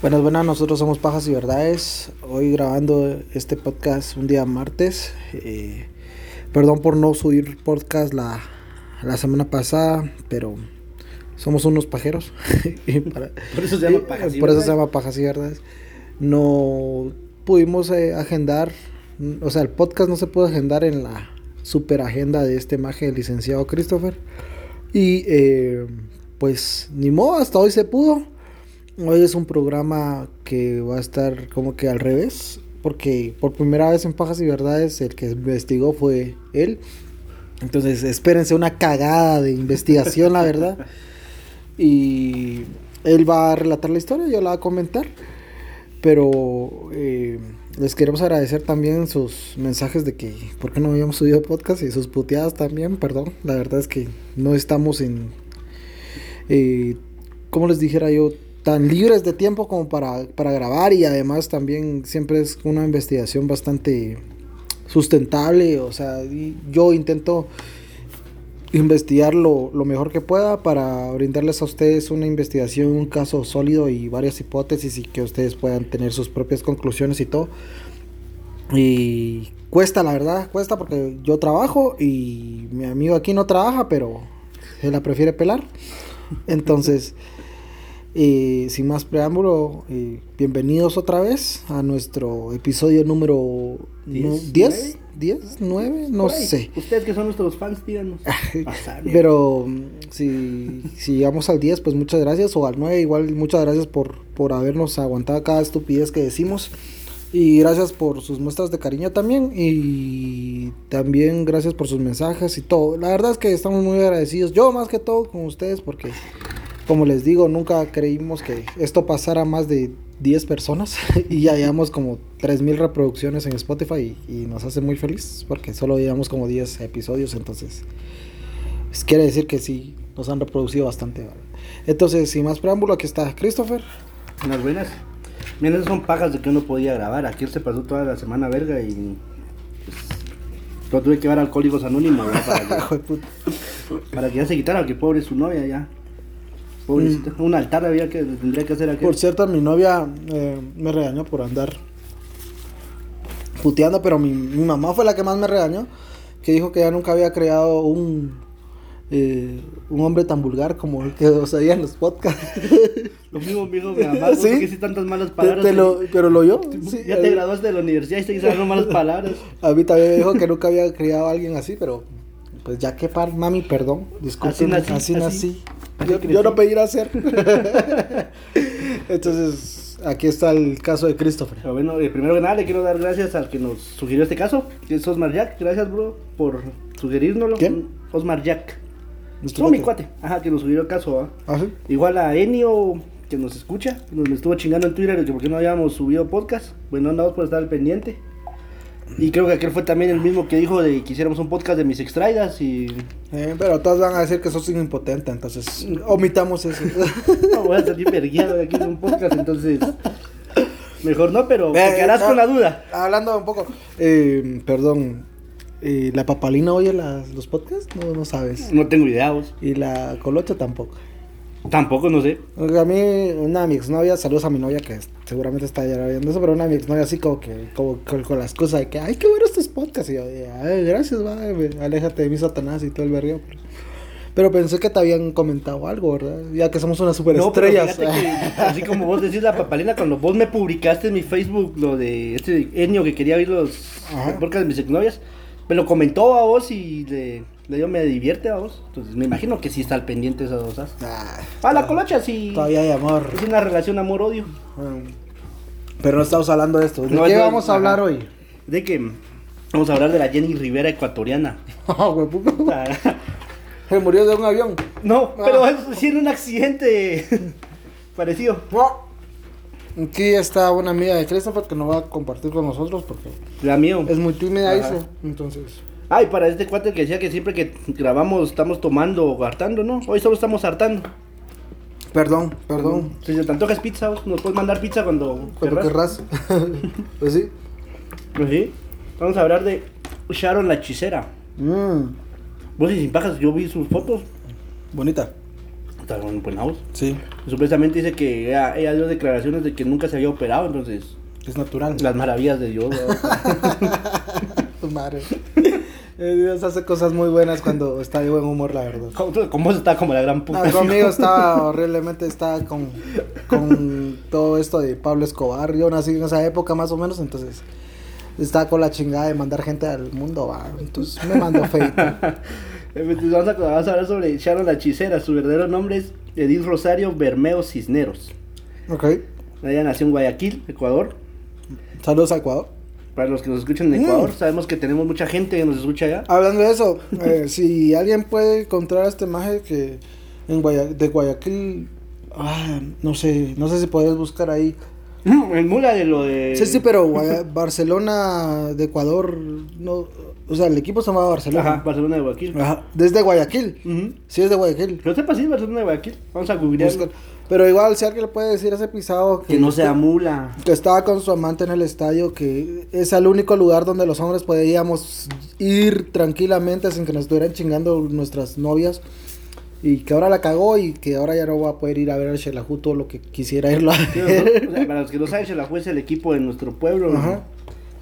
Buenas, buenas, nosotros somos Pajas y Verdades. Hoy grabando este podcast un día martes. Eh, perdón por no subir podcast la, la semana pasada, pero somos unos pajeros. Y para- Por eso se llama Pajas y por eso Verdades. se llama Pajas y Verdades. No pudimos eh, agendar, o sea, el podcast no se pudo agendar en la super agenda de este maje, el licenciado Christopher. Y eh, pues ni modo, hasta hoy se pudo. Hoy es un programa que va a estar como que al revés, porque por primera vez en Pajas y Verdades el que investigó fue él. Entonces espérense una cagada de investigación, la verdad. Y él va a relatar la historia, yo la voy a comentar. Pero eh, les queremos agradecer también sus mensajes de que por qué no habíamos subido podcast y sus puteadas también, perdón. La verdad es que no estamos en, eh, como les dijera yo, tan libres de tiempo como para, para grabar y además también siempre es una investigación bastante sustentable. O sea, yo intento investigar lo, lo mejor que pueda para brindarles a ustedes una investigación, un caso sólido y varias hipótesis y que ustedes puedan tener sus propias conclusiones y todo. Y cuesta, la verdad, cuesta porque yo trabajo y mi amigo aquí no trabaja, pero se la prefiere pelar. Entonces, eh, sin más preámbulo, eh, bienvenidos otra vez a nuestro episodio número ¿Diez? 10, 10, 9, no sé. Ustedes que son nuestros fans, díganos. Pero mm, si, si llegamos al 10, pues muchas gracias. O al 9, igual muchas gracias por, por habernos aguantado cada estupidez que decimos. Y gracias por sus muestras de cariño también. Y también gracias por sus mensajes y todo. La verdad es que estamos muy agradecidos. Yo más que todo con ustedes porque, como les digo, nunca creímos que esto pasara a más de 10 personas. y ya llevamos como 3.000 reproducciones en Spotify. Y, y nos hace muy feliz porque solo llevamos como 10 episodios. Entonces... Pues quiere decir que sí, nos han reproducido bastante. ¿vale? Entonces, sin más preámbulo, aquí está Christopher. Unas buenas. Miren, esas son pajas de que uno podía grabar. Aquí se pasó toda la semana verga y. Pues, lo tuve que llevar a Alcohólicos Anónimos para, que, para que ya se quitara, que pobre su novia ya. Pobrecita. Un altar había que tendría que hacer aquí. Por cierto, mi novia eh, me regañó por andar puteando, pero mi, mi mamá fue la que más me regañó, que dijo que ella nunca había creado un, eh, un hombre tan vulgar como el que os oía en los podcasts. Lo mismo me dijo mi mamá. ¿Sí? Que tantas malas palabras? te lo- pero lo sí, ya te graduaste de la universidad y seguís hablando malas palabras. A mí también me dijo que nunca había criado a alguien así, pero pues ya que par, mami, perdón, disculpen, así nací, nací. así- Yo, yo no pedí nacer. Entonces, aquí está el caso de Christopher. Pero bueno, eh, primero que nada le quiero dar gracias al que nos sugirió este caso, que es Osmar Jack. Gracias, bro, por sugerirnoslo. ¿Quién? Osmar Jack. No, mi cuate. Ajá, que nos sugirió el caso, ¿ah? Ah, sí. Igual a Enio, que nos escucha, nos estuvo chingando en Twitter de que por qué no habíamos subido podcast. Bueno, andamos por estar al pendiente. Y creo que aquel fue también el mismo que dijo de que hiciéramos un podcast de mis extraidas y... Eh, pero todos van a decir que sos impotente, entonces omitamos eso. No, voy a salir vergueado de aquí de un podcast, entonces... Mejor no, pero te Eh, quedarás ah, con la duda. Hablando un poco, eh, perdón, eh, ¿la papalina oye las- los podcasts? No, no sabes. No tengo idea, vos. Y la colocha tampoco. Tampoco, no sé. A mí, una de mi exnovia, saludos a mi novia que seguramente está ya viendo eso, pero una de mi exnovia así como que, como, con, con la excusa de que, ay, qué bueno estos podcasts. Y yo, ay, gracias, va, aléjate de mi Satanás y todo el berrío. Pero, pero pensé que te habían comentado algo, ¿verdad? Ya que somos unas No, pero superestrellas. que, así como vos decís la papalina, cuando vos me publicaste en mi Facebook lo de este Enio que quería oír los podcasts de mis exnovias, me lo comentó a vos y le, le dio me divierte a vos. Entonces me imagino que sí está al pendiente esas dos. ¿sabes? Ah, Ah, la colocha sí. todavía hay amor. Es una relación amor-odio. Bueno, Pero no estamos hablando de esto. ¿De No, qué vamos a ajá. hablar hoy? De que vamos a hablar de la Jenny Rivera ecuatoriana. Ah, güey, puta. Se murió de un avión. no, Ah. pero es sí en un accidente parecido. Aquí está una amiga de Christopher que nos va a compartir con nosotros porque La mío. es muy tímida, dice. Entonces, Ay, para este cuate que decía que siempre que grabamos estamos tomando o hartando, ¿no? Hoy solo estamos hartando. perdón, perdón. Si se te antojas pizza, vos nos puedes mandar pizza cuando Cuando querrás. pues sí. Pues sí. Vamos a hablar de Sharon la hechicera. Mm, Vos y sin pajas, yo vi sus fotos. bonita. Está house. Sí, Supuestamente dice que ella, ella dio declaraciones de que nunca se había operado, entonces es natural. las maravillas de Dios. ¿verdad? Tu madre. Eh, Dios hace cosas muy buenas cuando está de buen humor, la verdad. ¿Cómo, cómo está como la gran puta? No, conmigo estaba horriblemente, estaba con, con todo esto de Pablo Escobar. Yo nací en esa época más o menos, entonces estaba con la chingada de mandar gente al mundo, va. Entonces me mandó feito. Entonces, Vamos a, vamos a hablar sobre Sharon la hechicera. Su verdadero nombre es Edith Rosario Bermeo Cisneros. Ok. Ella nació en Guayaquil, Ecuador. Saludos a Ecuador. Para los que nos escuchan en Ecuador, sabemos que tenemos mucha gente que nos escucha allá. Hablando de eso, eh, si alguien puede encontrar este maje que en Guaya- de Guayaquil, ah, no sé, no sé si puedes buscar ahí. El mula de lo de. Sí, sí, pero Guaya- Barcelona de Ecuador, no, o sea, el equipo se llama Barcelona. Ajá, Barcelona de Guayaquil. Ajá, Desde Guayaquil. Sí, es de Guayaquil. Pero sepa, sí, Barcelona de Guayaquil. Vamos a googlear. Pero igual, si alguien le puede decir a ese pisado Que no sea mula. que estaba con su amante en el estadio, que es el único lugar donde los hombres podíamos ir tranquilamente sin que nos estuvieran chingando nuestras novias. Y que ahora la cagó y que ahora ya no va a poder ir a ver al Shelahu todo lo que quisiera irlo a Sí, ver. nosotros- o sea, para los que no saben, Xelajú es el equipo de nuestro pueblo. Ajá.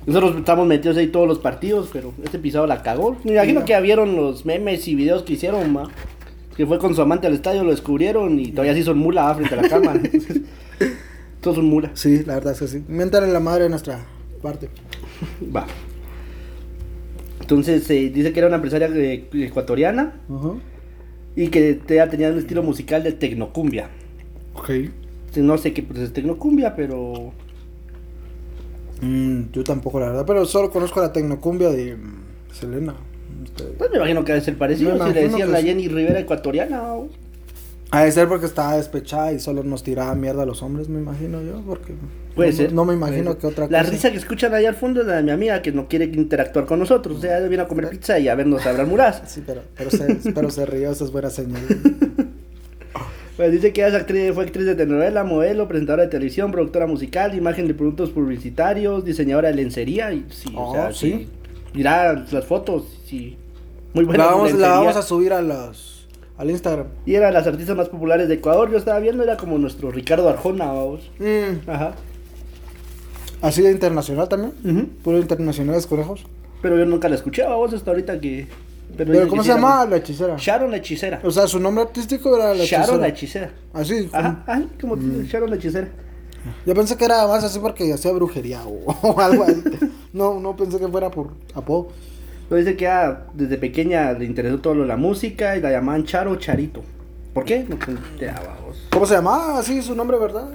Nosotros estamos metidos ahí todos los partidos, pero este pisado la cagó. Me imagino Sí, que ya vieron los memes y videos que hicieron, ma. Que fue con su amante al estadio, lo descubrieron y todavía sí son mula ah, frente a la cámara. Todos son mula. Sí, la verdad es que sí. Mientras la madre de nuestra parte. Va. Entonces eh, dice que era una empresaria eh, ecuatoriana y que tenía un estilo musical de tecnocumbia. Ok. No sé qué pues, es tecnocumbia, pero Mm, yo tampoco, la verdad. Pero solo conozco la tecnocumbia de mm, Selena. Pues me imagino que debe ser parecido. Me Si le decían la. Jenny Rivera ecuatoriana. ¿o? Ha de ser porque estaba despechada y solo nos tiraba mierda a los hombres, me imagino yo. Porque Puede no, ser. No me imagino que otra La cosa. risa que escuchan allá al fondo es la de mi amiga que no quiere interactuar con nosotros. O sea, ella viene a comer pizza y a vernos hablar muras. Sí, pero, pero, se, pero se rió, eso es buena señal. Pues dice que ella es actriz, fue actriz de telenovela, modelo, presentadora de televisión, productora musical, imagen de productos publicitarios, diseñadora de lencería. Y, sí, o Oh, sea, sí. Mirá las fotos, sí. Muy buena la, vamos, la vamos a subir a los, al Instagram. Y era de las artistas más populares de Ecuador. Yo estaba viendo, era como nuestro Ricardo Arjona, vamos. Mm, Ajá. así de internacional también. Ujú. Puro internacionales conejos. Pero yo nunca la escuché, vamos, hasta ahorita que. Pero, dice ¿cómo se sí era llama muy- la hechicera? Sharon la hechicera. O sea, su nombre artístico era la Sharon la hechicera. hechicera. Así. Ajá, como- ajá, como Sharon la hechicera. Yo pensé que era más así porque hacía brujería o, o algo así. No, no pensé que fuera por apodo. Pero dice que ah, desde pequeña le interesó todo lo de la música y la llamaban Charo Charito. ¿Por qué? No te. ¿Cómo se llamaba? Así su nombre, ¿verdad?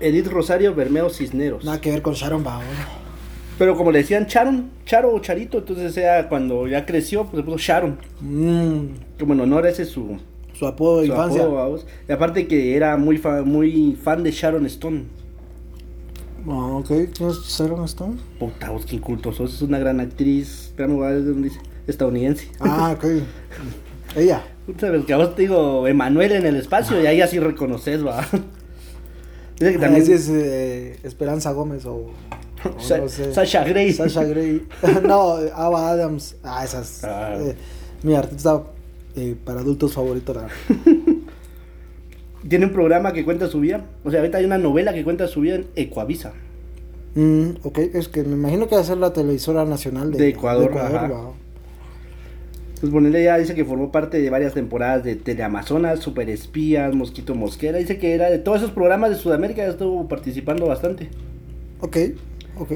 Edith Rosario Bermeo Cisneros. Nada que ver con Sharon Bao. Pero como le decían Charon, Charo o Charito, entonces ella cuando ya creció, pues se puso Sharon. Mm, Como en honor a ese su, su apodo de su infancia. apodo, vamos. Y aparte que era muy, fa- muy fan de Sharon Stone. Ah, ok. ¿Quién es Sharon Stone? Puta, vos qué inculto sos. Es una gran actriz. Ver dónde dice. Estadounidense. Ah, ok. Ella. Puta, pero que a vos te digo Emanuel en el espacio y ahí así reconoces, va. Dice que También también es eh, Esperanza Gómez o. o Sa- no sé. Sasha Grey. Sasha Grey. no, Ava Adams. Ah, esas. Ah. eh, mi artista eh, para adultos favorito. La... Tiene un programa que cuenta su vida. O sea, ahorita hay una novela que cuenta su vida en Ecuavisa. Mm, ok, es que me imagino que va a ser la televisora nacional de, De Ecuador, ajá. va. Pues Bonilla ya dice que formó parte de varias temporadas de Teleamazonas, Super Espías, Mosquito Mosquera. Dice que era de todos esos programas de Sudamérica, ya estuvo participando bastante. Ok, ok.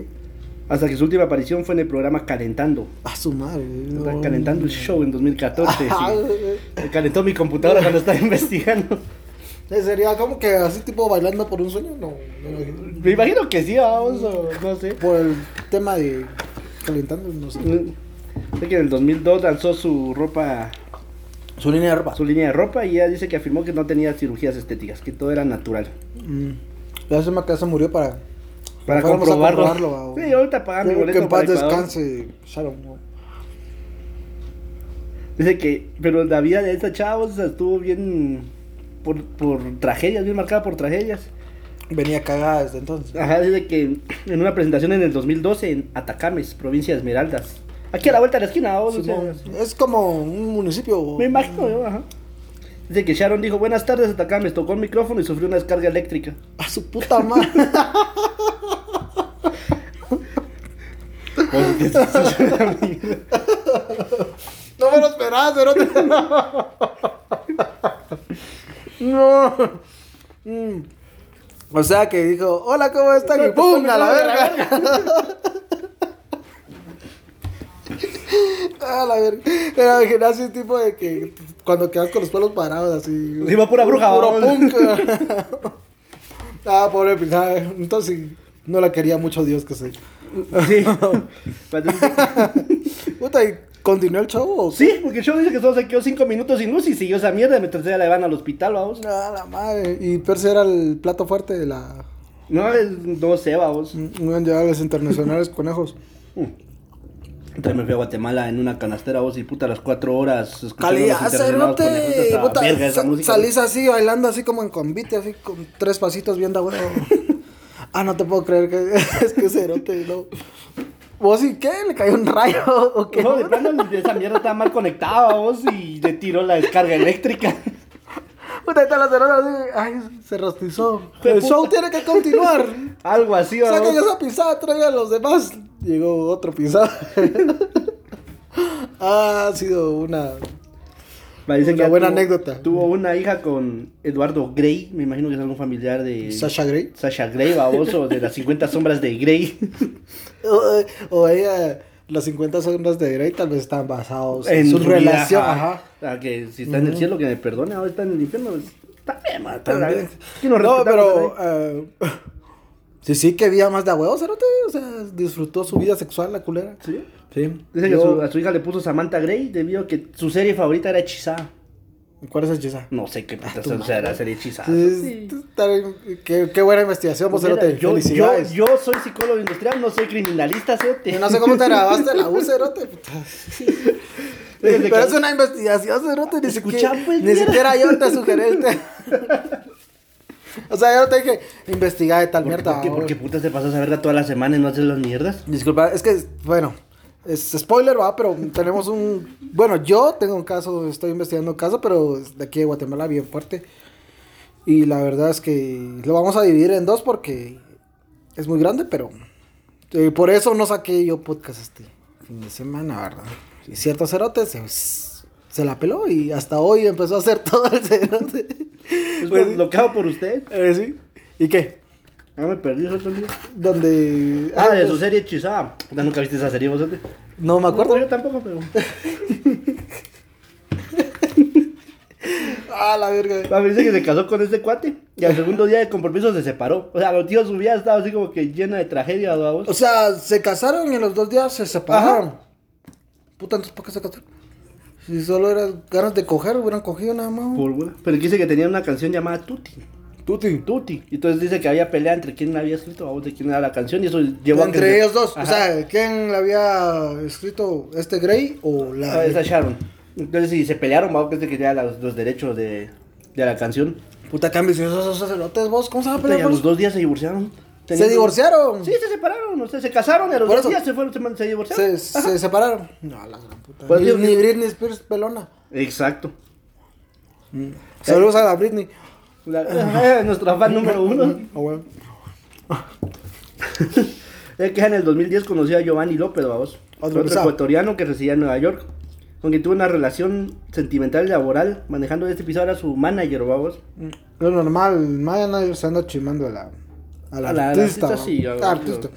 Hasta que su última aparición fue en el programa Calentando. A su madre. no. Calentando el show en 2014. Ajá, sí. Me calentó mi computadora cuando estaba investigando. Sería como que así tipo bailando por un sueño, no. me imagino. Me imagino que sí, vamos, o no sé. Por el tema de calentando, no sé. Sé que en el 2002 lanzó su ropa, Su línea de ropa. su línea de ropa y ella dice que afirmó que no tenía cirugías estéticas, que todo era natural. Mm. La semana que se murió para. Para comprobarlo. comprobarlo. Sí, ahorita pagan mi Que boleto en paz para descanse, Sharon. Dice que, pero la vida de esta chava o sea, estuvo bien por, por tragedias, bien marcada por tragedias. Venía cagada desde entonces. Ajá, dice que en una presentación en el 2012 en Atacames, provincia de Esmeraldas. Aquí a la vuelta de la esquina, o sea, es como un municipio. me imagino yo, ajá. Dice que Sharon dijo, buenas tardes, me tocó el micrófono y sufrió una descarga eléctrica. A su puta madre. no me lo esperaba, cerote. No. Mm. O sea que dijo, hola, ¿cómo están? Y ¡pum! A la verga. A la verga. Era gimnasio tipo de que cuando quedas con los pelos parados así. Sí, va pura bruja, Puro punk. ah, pobre pisada. Entonces no la quería mucho Dios que sé. Sí. Puta, ¿y continuó el show o sí, porque el show dice que solo se quedó cinco minutos sin luz y siguió esa mierda mientras ya la llevan al hospital, vamos. Ah, la madre. Y Percy era el plato fuerte de la. No, es- no sé, vamos. No han llegado los internacionales conejos. Entonces me fui a Guatemala en una canastera, vos, y puta, a las cuatro horas. Calidad, cerote. Puta, verga esa música. salís así bailando así como en convite, así con tres pasitos bien da huevo. ah, no te puedo creer que es que cerote, no. ¿Vos y qué? ¿Le cayó un rayo o qué? No, de plano esa mierda estaba mal conectada, vos, y le tiró la descarga eléctrica. Puta, ahí está la cerota así. Ay, se rostizó. El puta. show tiene que continuar. Algo así, Saquen vamos. esa pisada, traigan los demás. Llegó otro pisada. ha sido una. Parece Una ya buena tuvo- anécdota. Tuvo una hija con Eduardo Grey, me imagino que es algún familiar de Sasha Grey. Sasha Grey, baboso, de las 50 sombras de Grey. O, o ella, los 50 sombras de Grey tal vez están basados en, su relación. Ajá. Ah, que si está en el cielo, que me perdone, ahora está en el infierno. pues, Está bien, man. está bien. No, pero. sí, sí, que día más de a huevo, cerote. O sea, disfrutó su vida sexual, la culera. Sí. Sí. Dice que su- a su hija le puso Samantha Grey debido a que su serie favorita era Hechizada. ¿Cuál es chisa? No sé qué o sea, madre. la serie Hechizada. Sí, bien. Qué, qué buena investigación, vos, Pues cerote. yo, yo, yo soy psicólogo industrial, no soy criminalista, cerote. Yo no sé cómo te grabaste la U, cerote. puta. Pero es una investigación, cerote. Ni, Escucha, siquiera, pues, ni siquiera yo te sugerí. o sea, yo te dije, investigar de tal ¿Por, mierda. por qué, por qué putas te pasas a verla toda la semana y no haces las mierdas? Disculpa, es que, bueno, es spoiler, va, pero tenemos un. Bueno, yo tengo un caso, estoy investigando un caso, pero es de aquí de Guatemala bien fuerte. Y la verdad es que lo vamos a dividir en dos porque es muy grande, pero eh, por eso no saqué yo podcast este fin de semana, ¿verdad? Y cierto cerote se, se la peló y hasta hoy empezó a hacer todo el cerote. Es Pues, lo, hago por usted. eh, sí. ¿Y qué? Ah, me perdí eso también. Donde. Ah, de pues, su serie Hechizada. ¿Nunca viste esa serie vos? Sote? No me acuerdo. No, yo tampoco, pero... Ah, la verga. Ah, me dice que se casó con este cuate y al segundo día de compromiso se separó. O sea, los tíos su vida estaba así como que llena de tragedia, vamos. O sea, se casaron y en los dos días se separaron. Puta, entonces ¿por qué se casaron? Si solo eran ganas de coger, hubieran cogido nada más. Por. Pero dice que tenía una canción llamada Tuti. Tuti. Tuti. Y entonces dice que había pelea entre quién la había escrito, vamos, de quién era la canción y eso llevó a que Entre ellos dos. Ajá. O sea, ¿quién le había escrito este Grey o la. Ah, esa Sharon. Entonces si se pelearon, vamos, que se quería los, los derechos de, de la canción. Puta, cambio, si esos sacerdotes, vos, ¿cómo se va a pelear? y a los dos días se divorciaron. Se divorciaron. Sí, se separaron, o sea, se casaron y a los dos días se fueron, se, se divorciaron. Se, se separaron. No, la gran puta. Pues ni, ni Britney Spears pelona. Exacto. Saludos a la Britney. La- eh, nuestro fan número uno. Ah, bueno. Es que en el 2010 conoció a Giovanni López, vamos. Otro ecuatoriano que residía en Nueva York. Con quien tuvo una relación sentimental y laboral. Manejando este episodio era su manager, vamos. Lo normal, Maya nadie se anda chimando a la, a la A la- a la artista. artista, sí, ¿no? a- Ah, artista.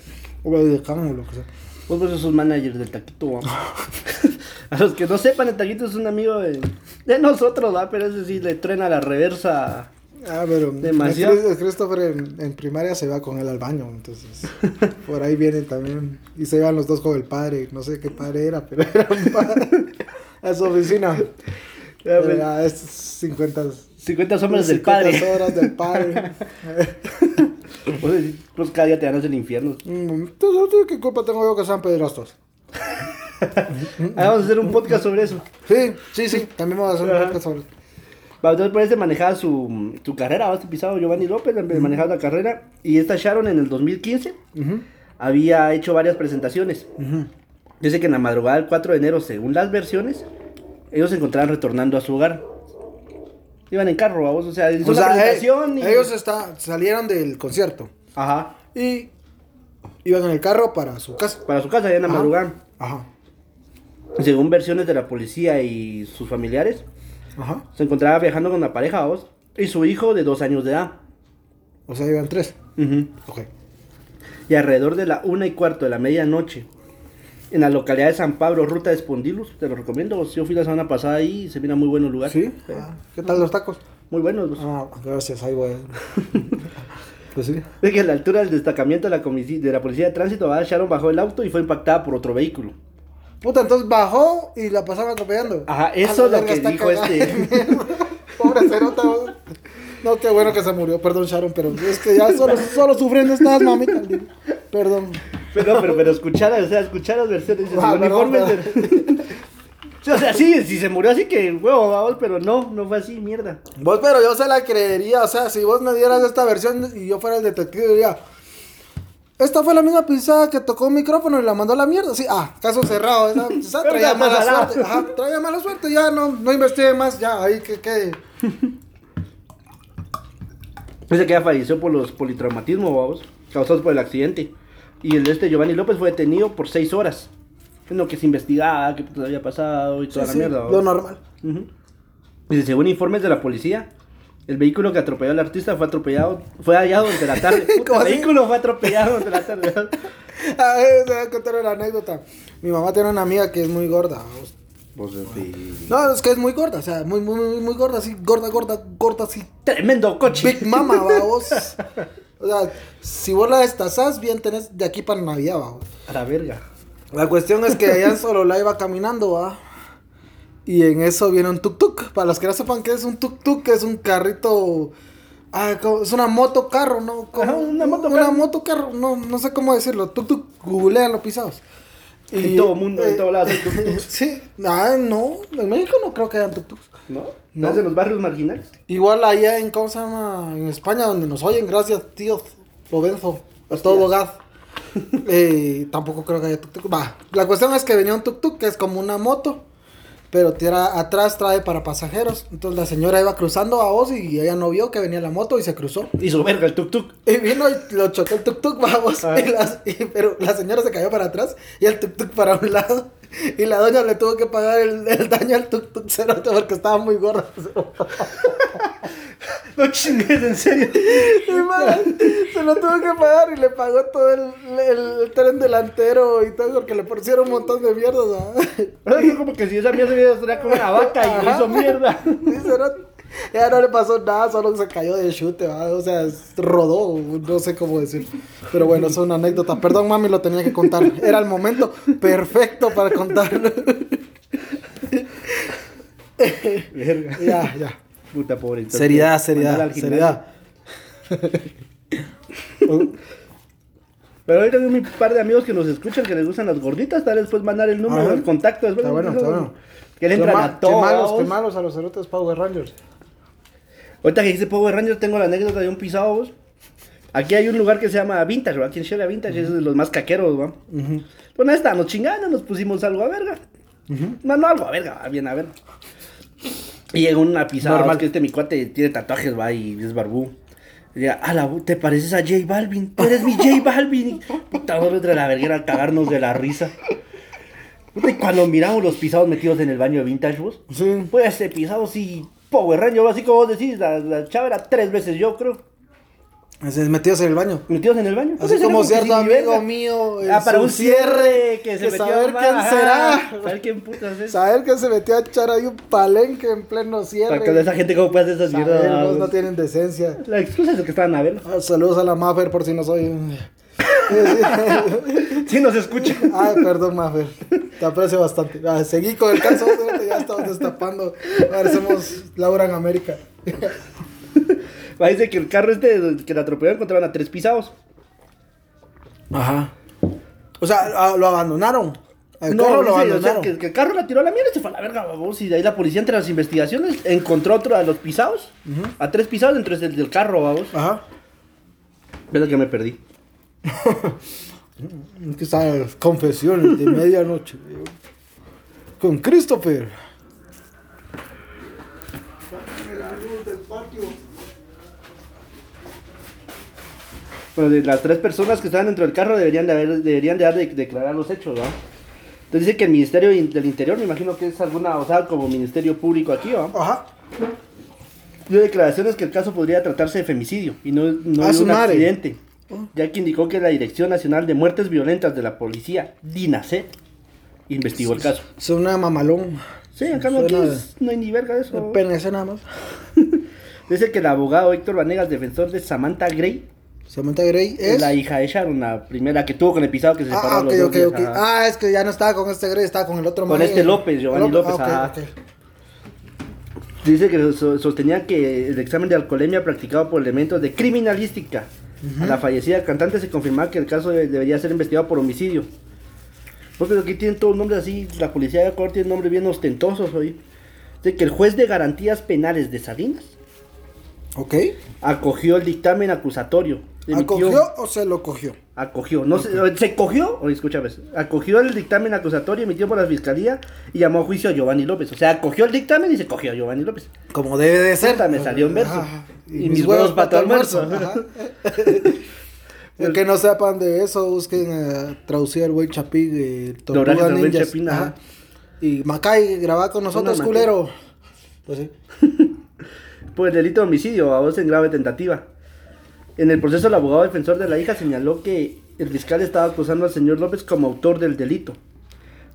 O de cam o lo que sea. Pues sos managers del Taquito, a los que no sepan, el Taquito es un amigo de, de nosotros, ¿va? Pero ese sí le truena la reversa. Ah, pero Demasiado. el Christopher en, en primaria se va con él al baño, entonces por ahí vienen también. Y se iban los dos con el padre, no sé qué padre era, pero era un padre a su oficina. Ya, Era estos 50, 50 sombras del 50 padre. horas del padre. Pues cada día te ganas el infierno. Mm, Entonces, ¿qué culpa tengo yo que sean pederastos? Ah, vamos a hacer un podcast sobre eso. Sí, sí, sí, también vamos a hacer un Ajá. podcast sobre Va, Entonces por eso manejaba su, su carrera, este pisado Giovanni López, manejaba la carrera. Y esta Sharon en el 2015 Ujú, había hecho varias presentaciones. ujú. Dice que en la madrugada del 4 de enero, según las versiones, ellos se encontraban retornando a su hogar. Iban en carro, vamos. O sea, hizo O la sea, eh, y... ellos está, salieron del concierto Ajá. y iban en el carro para su casa. Para su casa, ya en la Ajá. madrugada. Ajá. Según versiones de la policía y sus familiares, Ajá. se encontraba viajando con la pareja, vamos. Y su hijo de dos años de edad. O sea, iban tres. Ujú. Ok. Y alrededor de la una y cuarto de la medianoche, en la localidad de San Pablo, ruta de Espondilus, te lo recomiendo. Yo fui la semana pasada ahí y se mira muy buenos lugares. ¿Sí? Ah, ¿Qué tal los tacos? Muy buenos. pues. Ah, gracias, ahí voy. pues sí. Que a la altura del destacamiento de la, de la policía de tránsito, ¿verdad? Sharon bajó el auto y fue impactada por otro vehículo. Puta, entonces bajó y la pasaban atropellando. Ajá, eso es lo que dijo este. Pobre cerota. No, qué bueno que se murió. Perdón, Sharon, pero es que ya solo, solo sufriendo estás, mamita. Perdón. Pero, pero, pero escuchar, o sea, escuchar las versiones. Ah, los perdón, uniformes O sea, sí, sí se murió así que huevo, vamos, pero no, no fue así, mierda. Vos, pero yo se la creería. O sea, si vos me dieras esta versión y yo fuera el detective, diría. Esta fue la misma pisada que tocó un micrófono y la mandó a la mierda. Sí, ah, caso cerrado. Esa, esa traía mala suerte. Ajá, traía mala suerte. Ya no, no investigué más. Ya, ahí que quede. Dice que ya falleció por los politraumatismos, vamos, causados por el accidente. Y el de este Giovanni López fue detenido por seis horas. En lo que se investigaba, qué puta había pasado y toda Sí, la sí, mierda. lo vamos. normal. Ujú. Dice, según informes de la policía, el vehículo que atropelló al artista fue atropellado, fue hallado durante la tarde. Puta, ¿Cómo el vehículo fue atropellado durante la tarde. A ver, te voy a contar una anécdota. Mi mamá tiene una amiga que es muy gorda. Pues, sí. No, es que es muy gorda, o sea, muy, muy, muy gorda, así, gorda, gorda, gorda, así. Tremendo coche. Big Mama, vamos. O sea, si vos la destazás, bien tenés de aquí para Navidad, vamos. A la verga. La cuestión es que ella en solo la iba caminando, va. Y en eso viene un tuk-tuk. Para los que no sepan qué es un tuk-tuk, es un carrito. Ah, es una moto carro, ¿no? Como- Ajá, una moto Una carro. moto carro, no, no sé cómo decirlo. Tuk-tuk, googlean los pisados. En todo mundo, en todo lado hay tuk-tuks. Sí, ah, no, en México no creo que hayan tuk-tuks. ¿No? No. ¿No es de los barrios marginales? Igual allá en, ¿cómo se llama? En España, donde nos oyen, gracias, tío Lobenzo, a todo gaz. Eh, tampoco creo que haya tuk-tuk. Va, la cuestión es que venía un tuk-tuk que es como una moto, pero tira, atrás trae para pasajeros. Entonces la señora iba cruzando a vos y ella no vio que venía la moto y se cruzó. Hizo verga el tuk-tuk. Y vino y lo chocó el tuk-tuk, vamos. Ah. y las- y- pero la señora se cayó para atrás y el tuk-tuk para un lado. Y la doña le tuvo que pagar el, el daño al tuk-tuk cerote porque estaba muy gorda. No chingues, en serio. Y man, se lo tuvo que pagar y le pagó todo el, el- el tren delantero y todo porque le pusieron un montón de mierda. ¿sabes? Como que si esa mierda se hubiera con una vaca y le hizo mierda. Sí, cerote. Ya no le pasó nada, solo se cayó de chute, ¿va? o sea, rodó, no sé cómo decir. Pero bueno, es una anécdota. Perdón, mami, lo tenía que contar. Era el momento perfecto para contarlo. Verga. ya, ya. Puta pobre. Seriedad, seriedad, seriedad. Pero ahorita tengo un par de amigos que nos escuchan que les gustan las gorditas. Tal vez después mandar el número, el contacto. Después, Está bueno, está bueno. Que le entran a todo. Qué malos, vos. qué malos a los cerotes Power Rangers. Ahorita que dice Power Ranger, tengo la anécdota de un pisado. vos. Aquí hay un lugar que se llama Vintage, ¿va? Aquí en Shela Vintage es de los más caqueros, ¿va? Pues nada, estábamos chingando, nos pusimos algo a verga. No, no algo a verga, va, bien a verga. Y llegó una pisada, Normal. Que este mi cuate tiene tatuajes, va, y es barbú. Y ala, ¿te pareces a J Balvin? Tú eres mi J Balvin. Puta, vos entre la verguera a cagarnos de la risa. Puta, y cuando miramos los pisados metidos en el baño de Vintage, vos, Sí. pues ese pisado sí, Power Ranger, así como vos decís, la, la chava era tres veces yo, creo. Metidos en el baño. Metidos en el baño. Así Entonces, como cierto amigo verga. mío. Ah, para un cierre que se que metió saber quién ajá, será. Saber quién putas es. Saber que se metió a echar ahí un palenque en pleno cierre. Para que esa gente cómo puede hacer esas mierdas. no tienen decencia. La excusa es que estaban a ver. Ah, saludos a la Maffer por si no soy. Sí nos escucha. Ay, perdón, Maffer. Te aprecio bastante. Ah, seguí con el caso, ya estamos destapando. Parecemos Laura en América. Va, Dice que el carro este que la atropellaron encontraban a tres pisados. Ajá. O sea, ah, lo abandonaron. El no, carro lo dice, o sea, abandonaron. que, que el carro la tiró a la mierda y se fue a la verga, babos. Y de ahí la policía, entre las investigaciones, encontró otro a los pisados. A tres pisados dentro del, del carro, babos. Ajá. Lo que me perdí. Esas confesiones de medianoche. Con Christopher. La las tres personas que estaban dentro del carro deberían de, haber, deberían de, haber declarar los hechos, ¿verdad? Entonces dice que el Ministerio del Interior, me imagino que es alguna, o sea, como Ministerio Público aquí, ¿verdad? Ajá dio declaraciones que el caso podría tratarse de femicidio y no, no de un accidente ya que indicó que la Dirección Nacional de Muertes Violentas de la Policía, DINASET, investigó el caso. Es una mamalón. Sí, en cambio aquí es- no hay ni verga de eso. PNC nada más. Dice que el abogado Héctor Vanegas, defensor de Samantha Gray, Samantha Gray es la hija de Sharon, la primera que tuvo con el pisado que se separó Ah, los dos ok, días, ok. ajá. Ah, es que ya no estaba con este Gray, estaba con el otro Con este López, Giovanni López, ok. Dice que so- sostenía que el examen de alcoholemia practicado por elementos de criminalística a la fallecida cantante se confirmaba que el caso de- debería ser investigado por homicidio. Porque aquí tienen todos nombres así, la policía de Ecuador tiene nombres bien ostentosos hoy. Dice que el juez de garantías penales de Salinas acogió el dictamen acusatorio. Emitió- ¿Acogió o se lo cogió? Acogió, no se, se cogió, o escúchame, acogió el dictamen acusatorio emitido por la fiscalía y llamó a juicio a Giovanni López. O sea, acogió el dictamen y se cogió a Giovanni López. Como debe de ser. Me salió en verso. Ajá. Y mis huevos pa' tu almuerzo. El que no sepan de eso, busquen eh, traducir el buen Chapí de Tortuga Ninjas. Chapín, Ajá. ajá. Y Macay, graba con nosotros, culero. Pues sí. por el delito de homicidio a voz en grave tentativa. En el proceso, el abogado defensor de la hija señaló que el fiscal estaba acusando al señor López como autor del delito.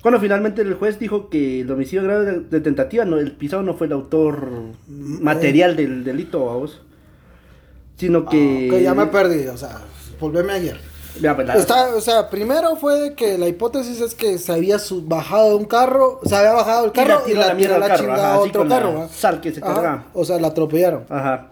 Cuando finalmente el juez dijo que el homicidio grave de, de tentativa, no, el pisado no fue el autor material del delito, a vos. Sino que... Ah, ok, ya me perdí, o sea, volveme ayer. Ya, pues, Está, o sea, primero fue que la hipótesis es que se había bajado de un carro, se había bajado Y la carro y la, mierda carro, chingada ajá, a así otro carro. sal que se Ajá, cargaba. O sea, la atropellaron. Ajá.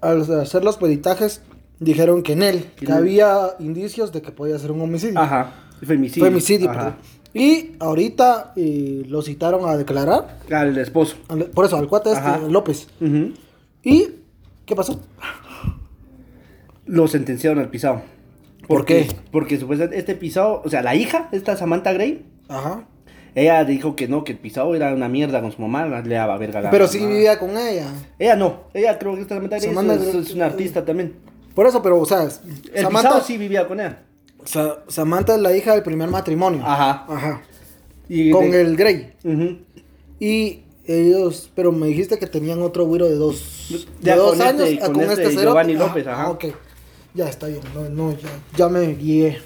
Al hacer los peritajes, dijeron que en él, Que que no. había indicios de que podía ser un homicidio. Ajá. Femicidio. Femicidio, Ajá. perdón. Y ahorita eh, lo citaron a declarar, Al esposo. al- por eso, al cuate este, Ajá. López. Ujú. ¿Y qué pasó? Lo sentenciaron al pisado. ¿Por qué? Porque supuestamente este pisado, o sea, la hija, esta Samantha Gray, Ajá. ella dijo que no, que el pisado era una mierda con su mamá, le daba verga la Pero sí mamá. vivía con ella. Ella no, ella creo que esta Samantha Gray es, es una artista también. Por eso, pero, o sea, El Samantha, sí vivía con. Sa- Samantha es la hija del primer matrimonio. Ajá. Ajá. Y Con de- el Grey. Ujú. Y ellos, pero me dijiste que tenían otro güiro de dos, de Ya dos con años este- con con este este. Giovanni López, ajá. Ok. Ya está bien, no, no, ya, ya me guié.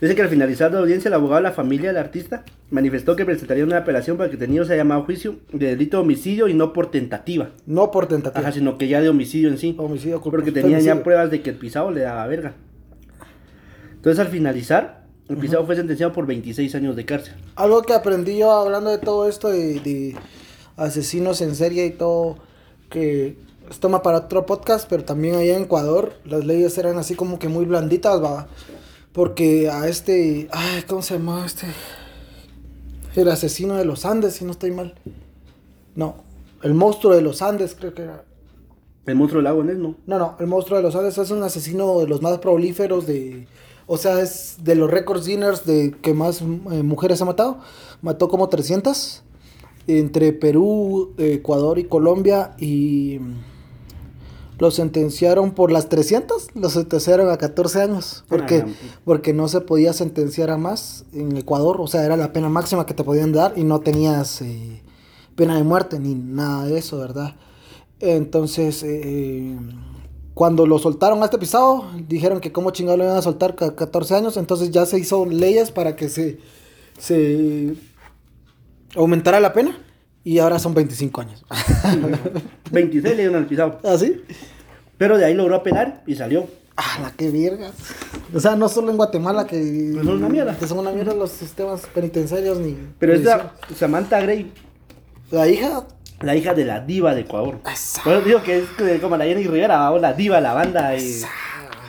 Dice que al finalizar la audiencia, el abogado de la familia del artista manifestó que presentaría una apelación para que tenido sea llamado a juicio de delito de homicidio y no por tentativa. No por tentativa. Ajá, sino que ya de homicidio en sí. Homicidio culposo. Porque tenían ya pruebas de que el pisado le daba verga. Entonces al finalizar, el pisado fue sentenciado por 26 años de cárcel. Algo que aprendí yo hablando de todo esto de, de asesinos en serie y todo, que es toma para otro podcast, pero también allá en Ecuador las leyes eran así como que muy blanditas, va. Porque a este, ay, ¿cómo se llama este? El asesino de los Andes, si no estoy mal. No, el monstruo de los Andes, creo que era. El monstruo del lago Ness, ¿no? No, no, el monstruo de los Andes es un asesino de los más prolíferos de... O sea, es de los récords Guinness de que más eh, mujeres ha matado. Mató como 300 entre Perú, Ecuador y Colombia y lo sentenciaron por las 300, lo sentenciaron a 14 años porque Ah, porque no se podía sentenciar a más en Ecuador, o sea, era la pena máxima que te podían dar y no tenías eh, pena de muerte ni nada de eso, ¿verdad? Entonces, eh, cuando lo soltaron a este pisado, dijeron que cómo chingado lo iban a soltar ca- 14 años, entonces ya se hizo leyes para que se, se aumentara la pena y ahora son 25 años. 26 le dieron al pisado. ¿Así? Pero de ahí logró apelar y salió. Ah, la que vergas. O sea, no solo en Guatemala que... Pues son una mierda. Que son una mierda los sistemas penitenciarios ni... Pero esta Samantha Gray, La hija... la hija de la diva de Ecuador. Eso digo que es como la Jenny Rivera, o la diva la banda. Y,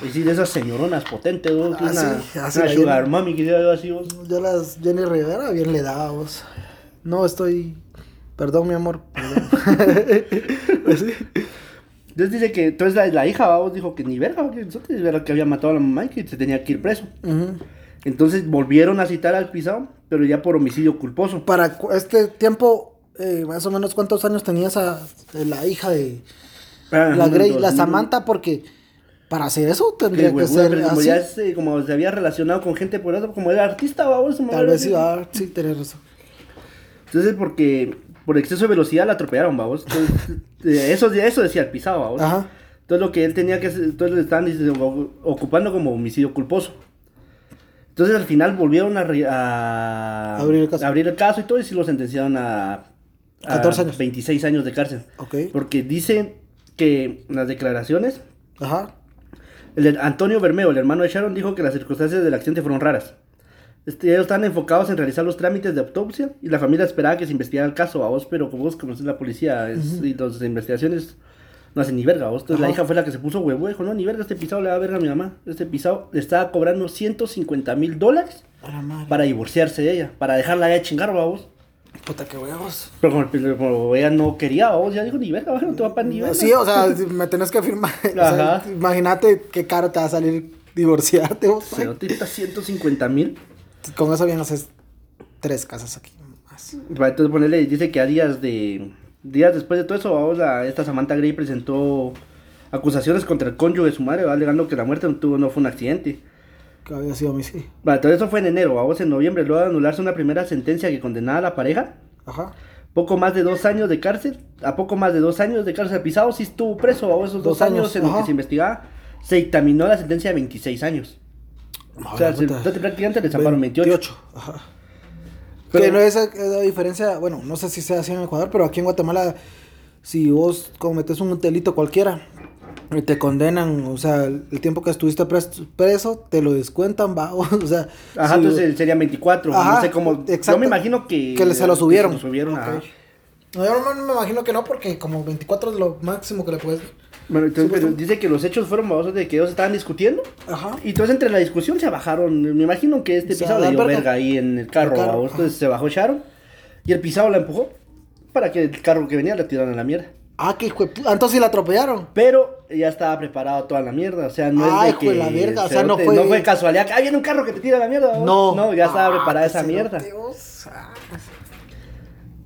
y sí, de esas señoronas potentes, vos, Ah, una, sí, así una sugar Jenny. mami, que yo así, vos. Yo las Jenny Rivera bien le daba vos. No estoy... Perdón, mi amor. perdón. Pues sí. Entonces dice que entonces la, la hija vamos dijo que ni verga, que nosotros era que había matado a la mamá y que se tenía que ir preso. Entonces volvieron a citar al pisado, pero ya por homicidio culposo. Para este tiempo, eh, más o menos, ¿cuántos años tenía esa, la hija de Ah, la Grey, la 2000. Samantha? Porque Para hacer eso tendría que ser pero como así. ya se, como se había relacionado con gente por eso, como era artista, vamos. Tal vez ah, sí, tenés razón. Entonces, porque por exceso de velocidad la atropellaron, vamos. Entonces, eh, eso, eso decía el pisado, vamos. Ajá. Entonces, lo que él tenía que hacer, entonces le estaban ocupando como homicidio culposo. Entonces, al final volvieron a, Abrir el caso. abrir el caso y todo, y sí lo sentenciaron a, a 14 años. 26 años de cárcel. Porque dicen que en las declaraciones, Ajá. el de Antonio Bermeo, el hermano de Sharon, dijo que las circunstancias del accidente fueron raras. Este, ellos estaban enfocados en realizar los trámites de autopsia y la familia esperaba que se investigara el caso a vos, pero como vos conoces la policía es- y las investigaciones no hacen ni verga a vos. Entonces la hija fue la que se puso huevo, dijo, no, ni verga, este pisado le va a verga a mi mamá. Este pisado le estaba cobrando 150 mil dólares A para divorciarse de ella, para dejarla de chingar, a vos. Puta que huevos. Pero como, el- como ella no quería, a vos ya dijo, ni verga, no te va para ni verga. Sí, o sea, me tenés que firmar. O sea, Ajá. imagínate qué caro te va a salir divorciarte vos. O sea, no te quita 150 mil. Con eso bien haces tres casas aquí más. Entonces ponerle, dice que a días de días después de todo eso, vamos a esta Samantha Gray presentó acusaciones contra el cónyuge de su madre, va, alegando que la muerte no tuvo, no fue un accidente. Que había sido homicidio. Va, todo eso fue en enero, vamos en noviembre, luego de anularse una primera sentencia que condenaba a la pareja, Ajá. poco más de dos años de cárcel, a poco más de dos años de cárcel pisado, sí estuvo preso, vamos, esos dos, Dos años, años, en los que se investigaba, se dictaminó la sentencia de 26 años. O sea, se- prácticamente le zamparon 28. Ajá. Pero- que no es la diferencia, bueno, no sé si sea así en Ecuador, pero aquí en Guatemala, si vos cometes un delito cualquiera y te condenan, o sea, el, tiempo que estuviste pres- preso, te lo descuentan, va, o sea. Ajá, si- entonces serían 24, Ajá, no sé cómo, yo exacto. me imagino que... que le- se lo subieron. que se lo subieron, Ok. ajá. No, yo no me imagino que no, porque como 24 es lo máximo que le puedes. Bueno, entonces pero dice que los hechos fueron babosos de que ellos estaban discutiendo. Ajá. Y entonces entre la discusión se bajaron. Me imagino que este pisado le dio verga. ahí en el carro. El carro, babos. Entonces se bajó Sharon. Y el pisado la empujó. Para que el carro que venía la tiraran a la mierda. Ah, que hijo de pu- ah, entonces la atropellaron. Pero ya estaba preparado toda la mierda. O sea, no Ah, es de hijo que. de la verga, o sea, no fue- No fue casualidad. Ah, viene un carro que te tira a la mierda. babos". No. No, ya estaba Ah, preparada qué esa mierda. vos. Ah.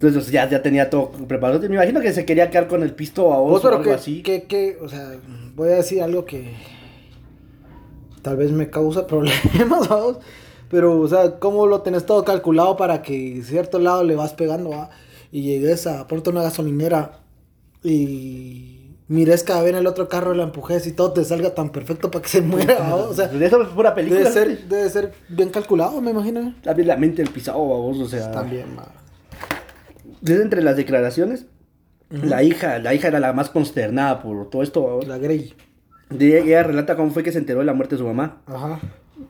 Entonces ya, ya tenía todo preparado. Me imagino que se quería quedar con el pisto a Vos, vos o algo que, así. que, que, o sea, voy a decir algo que tal vez me causa problemas, vamos. Pero, o sea, ¿cómo lo tenés todo calculado para que cierto lado le vas pegando, va? Y llegues a ponerte una gasolinera y mires cada vez en el otro carro, la empujes y todo te salga tan perfecto para que se muera, ¿va? O sea, Eso es pura película. debe ser, debe ser bien calculado, me imagino. También la mente del pisado, babos, o sea. También, va. Desde entre las declaraciones, la hija, la hija era la más consternada por todo esto. La Grey. De ella, relata cómo fue que se enteró de la muerte de su mamá. Ajá.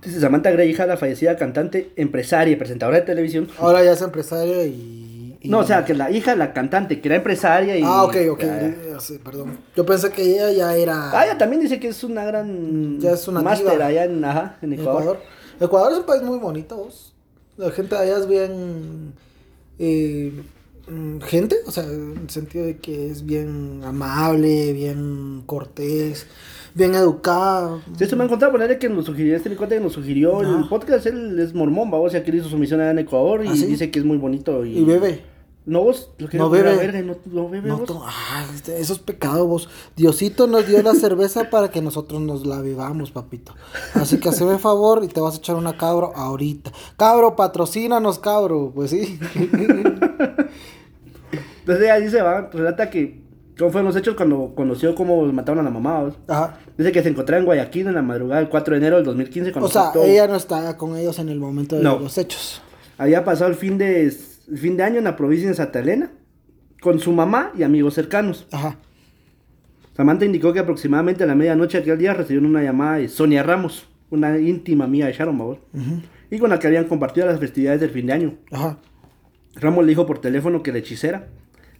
Dice Samantha Gray, hija de la fallecida cantante, empresaria y presentadora de televisión. Ahora ya es empresaria y... y- No, o sea, que la hija la cantante, que era empresaria y... Ah, ok, ok. Ah, perdón. Yo pensé que ella ya era. Ah, ella también dice que es una gran Ya es una máster allá en, ajá, en Ecuador. Ecuador. Ecuador es un país muy bonito, vos. La gente allá es bien. eh, gente, o sea, en el sentido de que es bien amable, bien cortés, bien educada. Sí, esto me han contado ponerle que nos sugirió, este mi cuate que nos sugirió Ah. el podcast, él es mormón, va, o sea, que él hizo su misión allá en Ecuador y ¿Ah, sí? dice que es muy bonito. Y, Y bebe. No, vos, lo que No bebe. verga no, no bebe No, vos. to- ah, este- eso es pecado, vos. Diosito nos dio la cerveza para que nosotros nos la bebamos, papito. Así que hazme favor y te vas a echar una cabro ahorita. Cabro, patrocínanos, cabro. Pues sí. Entonces ella dice, va, relata que cómo fueron los hechos cuando conoció cómo mataron a la mamá. ¿vos? Ajá. Dice que se encontraba en Guayaquil en la madrugada del 4 de enero del 2015 cuando O sea, ella no estaba con ellos en el momento de No. los hechos. había pasado el fin de, el fin de año en la provincia de Santa Elena con su mamá y amigos cercanos. Ajá. Samantha indicó que aproximadamente a la medianoche aquel día recibieron una llamada de Sonia Ramos, una íntima amiga de Sharon, ¿vos? Ujú. y con la que habían compartido las festividades del fin de año. Ajá. Ramos le dijo por teléfono que la hechicera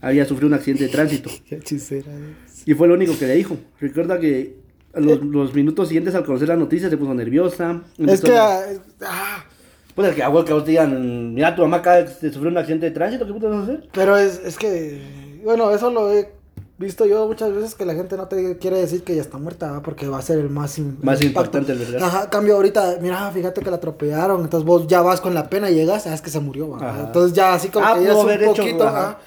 había sufrido un accidente de tránsito. Qué hechicera es. Y fue lo único que le dijo. Recuerda que los, los minutos siguientes al conocer la noticia se puso nerviosa. Es que. a- ah, ah, Pues es que a vos que a vos te digan, mira, tu mamá acaba de sufrir un accidente de tránsito, ¿qué putas vas a hacer? pero es, es que. Bueno, eso lo he visto yo muchas veces que la gente no te quiere decir que ya está muerta, ¿va? porque va a ser el más, Más el impactante, ¿verdad? Ajá, cambio ahorita, mira, fíjate que la atropellaron, entonces vos ya vas con la pena y llegas, sabes que se murió. Ajá. entonces ya así como Ah, que ya es un hecho, poquito, ajá. ajá.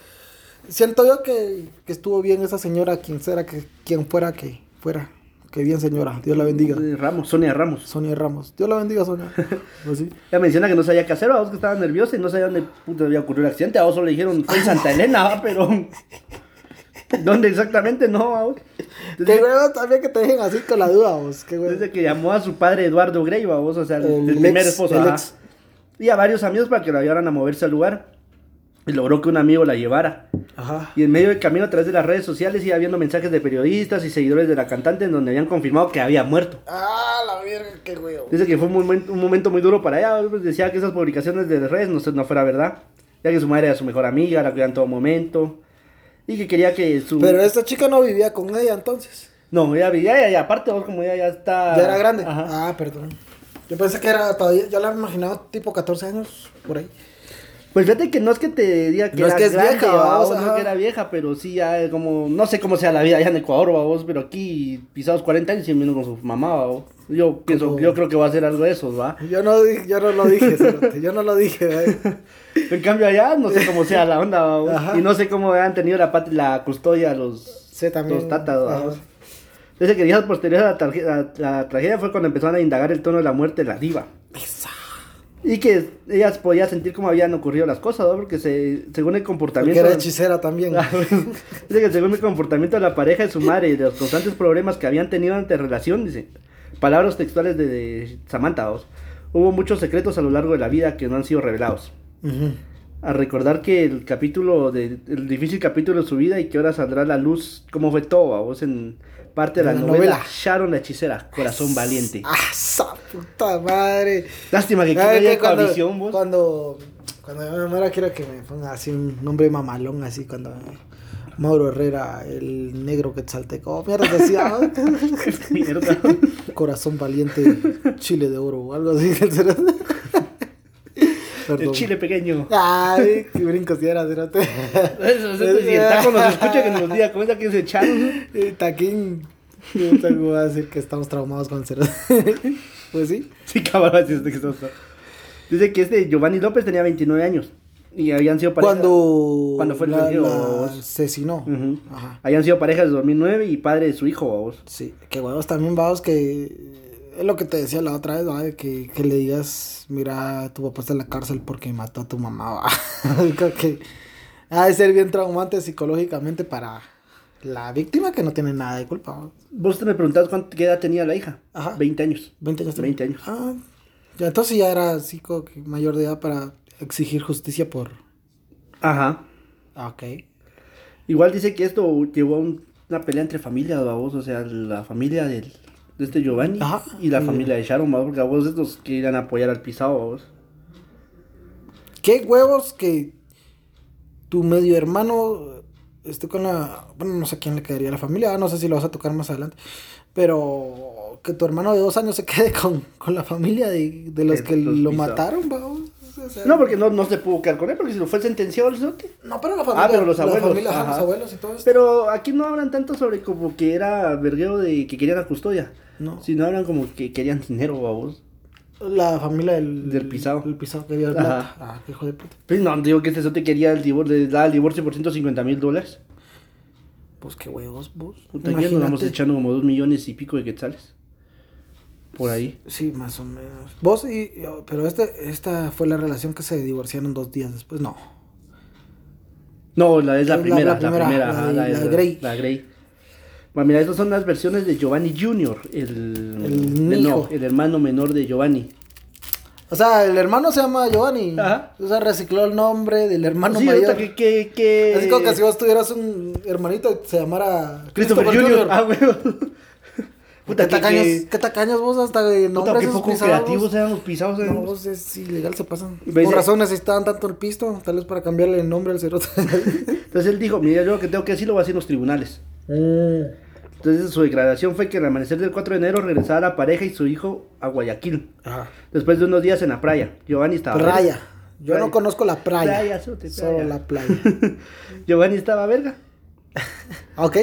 Siento yo que, que estuvo bien esa señora, quien sea que quien fuera que fuera, Qué bien, señora. Dios la bendiga. Eh, Ramos, Sonia Ramos. Sonia Ramos. Dios la bendiga, Sonia. Pues sí. Ella menciona que no sabía qué hacer, a vos que estaba nerviosa y no sabía dónde puta había ocurrido el accidente. A vos solo le dijeron, fue en Santa Elena, pero. ¿Dónde exactamente no? ¿va? vos? Qué Desde, huevo también que te dejen así con la duda, vos. Qué huevo. desde que llamó a su padre Eduardo Grey, vos, o sea, el, El el primer ex- esposo. el ex. Y a varios amigos para que lo ayudaran a moverse al lugar. Y logró que un amigo la llevara. Ajá. Y en medio del camino a través de las redes sociales iba viendo mensajes de periodistas y seguidores de la cantante en donde habían confirmado que había muerto. Ah, la verga, qué huevo. Dice que fue un momento, un momento muy duro para ella. pues, decía que esas publicaciones de redes no, no fuera verdad. Ya que su madre era su mejor amiga, la cuidaba en todo momento. Y que quería que su... Pero esta chica no vivía con ella entonces. No, ella vivía, ella, y aparte vos como ella ya está... Ya era grande. Ajá. Ah, perdón. Yo pensé que era todavía, yo la imaginaba tipo 14 años, por ahí. Pues fíjate que no es que te diga que No es era que es grande, vieja, no que era vieja, pero sí ya como... No sé cómo sea la vida allá en Ecuador, babos, pero aquí pisados 40 años y vino con su mamá, babos. Yo pienso, yo creo que va a ser algo de esos, ¿va? Yo no, yo no lo dije, cerote, yo no lo dije. ¿eh? En cambio allá no sé cómo sea la onda. Ajá. Y no sé cómo han tenido la, la custodia los... Sí, también. Los tatas. Dice que días posteriores a la, a la tragedia fue cuando empezaron a indagar el tono de la muerte de la diva. Esa. Y que ellas podían sentir cómo habían ocurrido las cosas, ¿no? Porque se, según el Porque comportamiento... era hechicera también. Ah, dice que según el comportamiento de la pareja de su madre y de los constantes problemas que habían tenido ante relación, dice, palabras textuales de, de Samantha, ¿vos? hubo muchos secretos a lo largo de la vida que no han sido revelados. A recordar que el capítulo, de, el difícil capítulo de su vida y que ahora saldrá a la luz cómo fue todo, vos en parte de la, novela, novela. Sharon la hechicera, Corazón Valiente. Ah, puta madre. Lástima que no Ay, haya que cuando, visión, vos. cuando, cuando yo me muera quiero que me ponga así un nombre mamalón, así cuando Mauro Herrera, el negro quetzalteco, mierda decía, Mierda. corazón valiente, chile de oro o algo así. El chile pequeño. Ay, qué brincos si era, cerote. Eso, eso, si el taco nos escucha que nos diga, comenta que se echaron. Taquín. Yo tengo que decir que estamos traumados con el cerote. Pues sí. Sí, cabrón, así es de que estamos- Dice que este Giovanni López tenía 29 años. Y habían sido pareja. Cuando, Cuando fue el la, la asesinó. Ajá. Habían sido parejas desde 2009 y padre de su hijo, vos. Sí, que huevos también, vamos, que es lo que te decía la otra vez, ¿va? De que, que le digas, mira, tu papá está en la cárcel porque mató a tu mamá, ¿va? Creo que ha de ser bien traumante psicológicamente para la víctima que no tiene nada de culpa. ¿va? Vos te me preguntabas cuánto, qué edad tenía la hija. Ajá. 20 años. 20 años. tenía. 20 años. Ah, ya entonces ya era así como que mayor de edad para exigir justicia por... Ajá. Ah, ok. Igual dice que esto llevó a un- una pelea entre familias, vos. O sea, la familia del, de este Giovanni Ajá. y la Sí. familia de Sharon, ¿va? Porque a vos estos que a apoyar al pisado, vos. ¿Qué huevos que tu medio hermano esté con la... Bueno, no sé a quién le quedaría la familia, no sé si lo vas a tocar más adelante, pero que tu hermano de dos años se quede con, con la familia de, de los que los lo pisados. mataron, vamos. O sea, No, porque no, no se pudo quedar con él, porque si lo fue sentenciado el cerote. No, pero la familia, Ah, pero los la abuelos, familia, los abuelos y todo esto. Pero aquí no hablan tanto sobre como que era vergueo de que querían la custodia. No. Sino hablan como que querían dinero, vos. La familia del... Del pisado. El pisado que había el plata. Ah, qué hijo de puta. Pues no, digo que este cerote quería el divorcio, le daba el divorcio por 150 mil dólares. Pues qué huevos, vos. Puta, ya nos vamos echando como dos millones y pico de quetzales. Por ahí. Sí, más o menos. Vos y... Pero este, esta fue la relación que se divorciaron dos días después, no. No, la es la La- primera, la primera, primera, la de Grey. La Grey. Bueno, mira, estas son las versiones de Giovanni Jr., el, El no, hijo. el hermano menor de Giovanni. O sea, el hermano se llama Giovanni. Ajá. O sea, recicló el nombre del hermano sí, mayor. que, que, que... Así como que si vos tuvieras un hermanito y se llamara Christopher, Jr. Ah, huevo. Puta, ¿Qué, que- tacaños, que- ¿Qué tacaños vos hasta de Puta, nombres qué esos poco pisados? creativos eran los pisados. eran No, los- vos es ilegal, se pasan. Por razón necesitaban tanto el pisto, tal vez para cambiarle el nombre al cerote. Entonces él dijo, mira, yo lo que tengo que decir lo voy a hacer en los tribunales. Entonces su declaración fue que al amanecer del 4 de enero regresaba la pareja y su hijo a Guayaquil. Ajá. Después de unos días en la playa. Giovanni estaba... Playa. Yo Playa. no conozco la playa. Playa, cerote, Solo playa. la playa. Giovanni estaba verga. ok,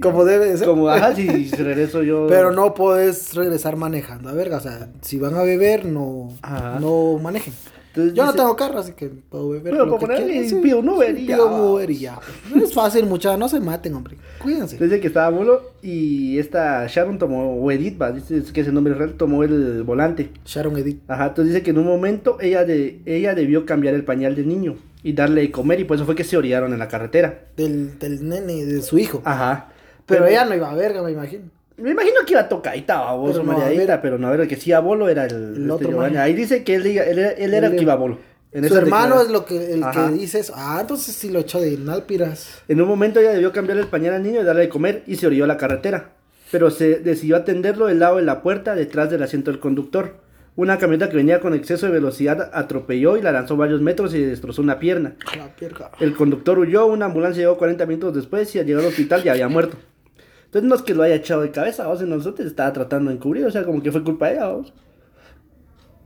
como debe de ser. Como, ajá, si si regreso yo... Pero no puedes regresar manejando, a verga. O sea, si van a beber, no, Ajá. no manejen. Entonces Yo no tengo carro, así que puedo beber. Pero lo puedo que poner quiera, y pido un Uber y ya. Pido un Uber y ya. Es fácil, muchachos, no se maten, hombre. Cuídense. Dice que estaba Bolo y esta Sharon tomó, o Edith, va, dice que ese nombre real, tomó el volante. Sharon Edith. Ajá, entonces dice que en un momento ella, de, ella debió cambiar el pañal del niño y darle de comer y por eso fue que se orillaron en la carretera. Del, del nene, de su hijo. Ajá. Pero ella no iba a verga, me imagino. Me imagino que iba tocadita, babos, Pero no, mareadita, a ver. pero no, a ver, el que sí a Bolo era el, este otro man. Ahí dice que él, diga- él, era- él era el que iba a Bolo. En Su hermano es lo que, el Ajá. que dice eso. Ah, entonces sí lo echó de nálpiras. En un momento ella debió cambiar el pañal al niño y darle de comer y se orilló a la carretera. Pero se decidió atenderlo del lado de la puerta detrás del asiento del conductor. Una camioneta que venía con exceso de velocidad atropelló y la lanzó varios metros y destrozó una pierna. A la pierga. El conductor huyó, una ambulancia llegó 40 minutos después y al llegar al hospital ya había muerto. Entonces no es que lo haya echado de cabeza, vos en nosotros estaba tratando de encubrir, o sea, como que fue culpa de ella, vos.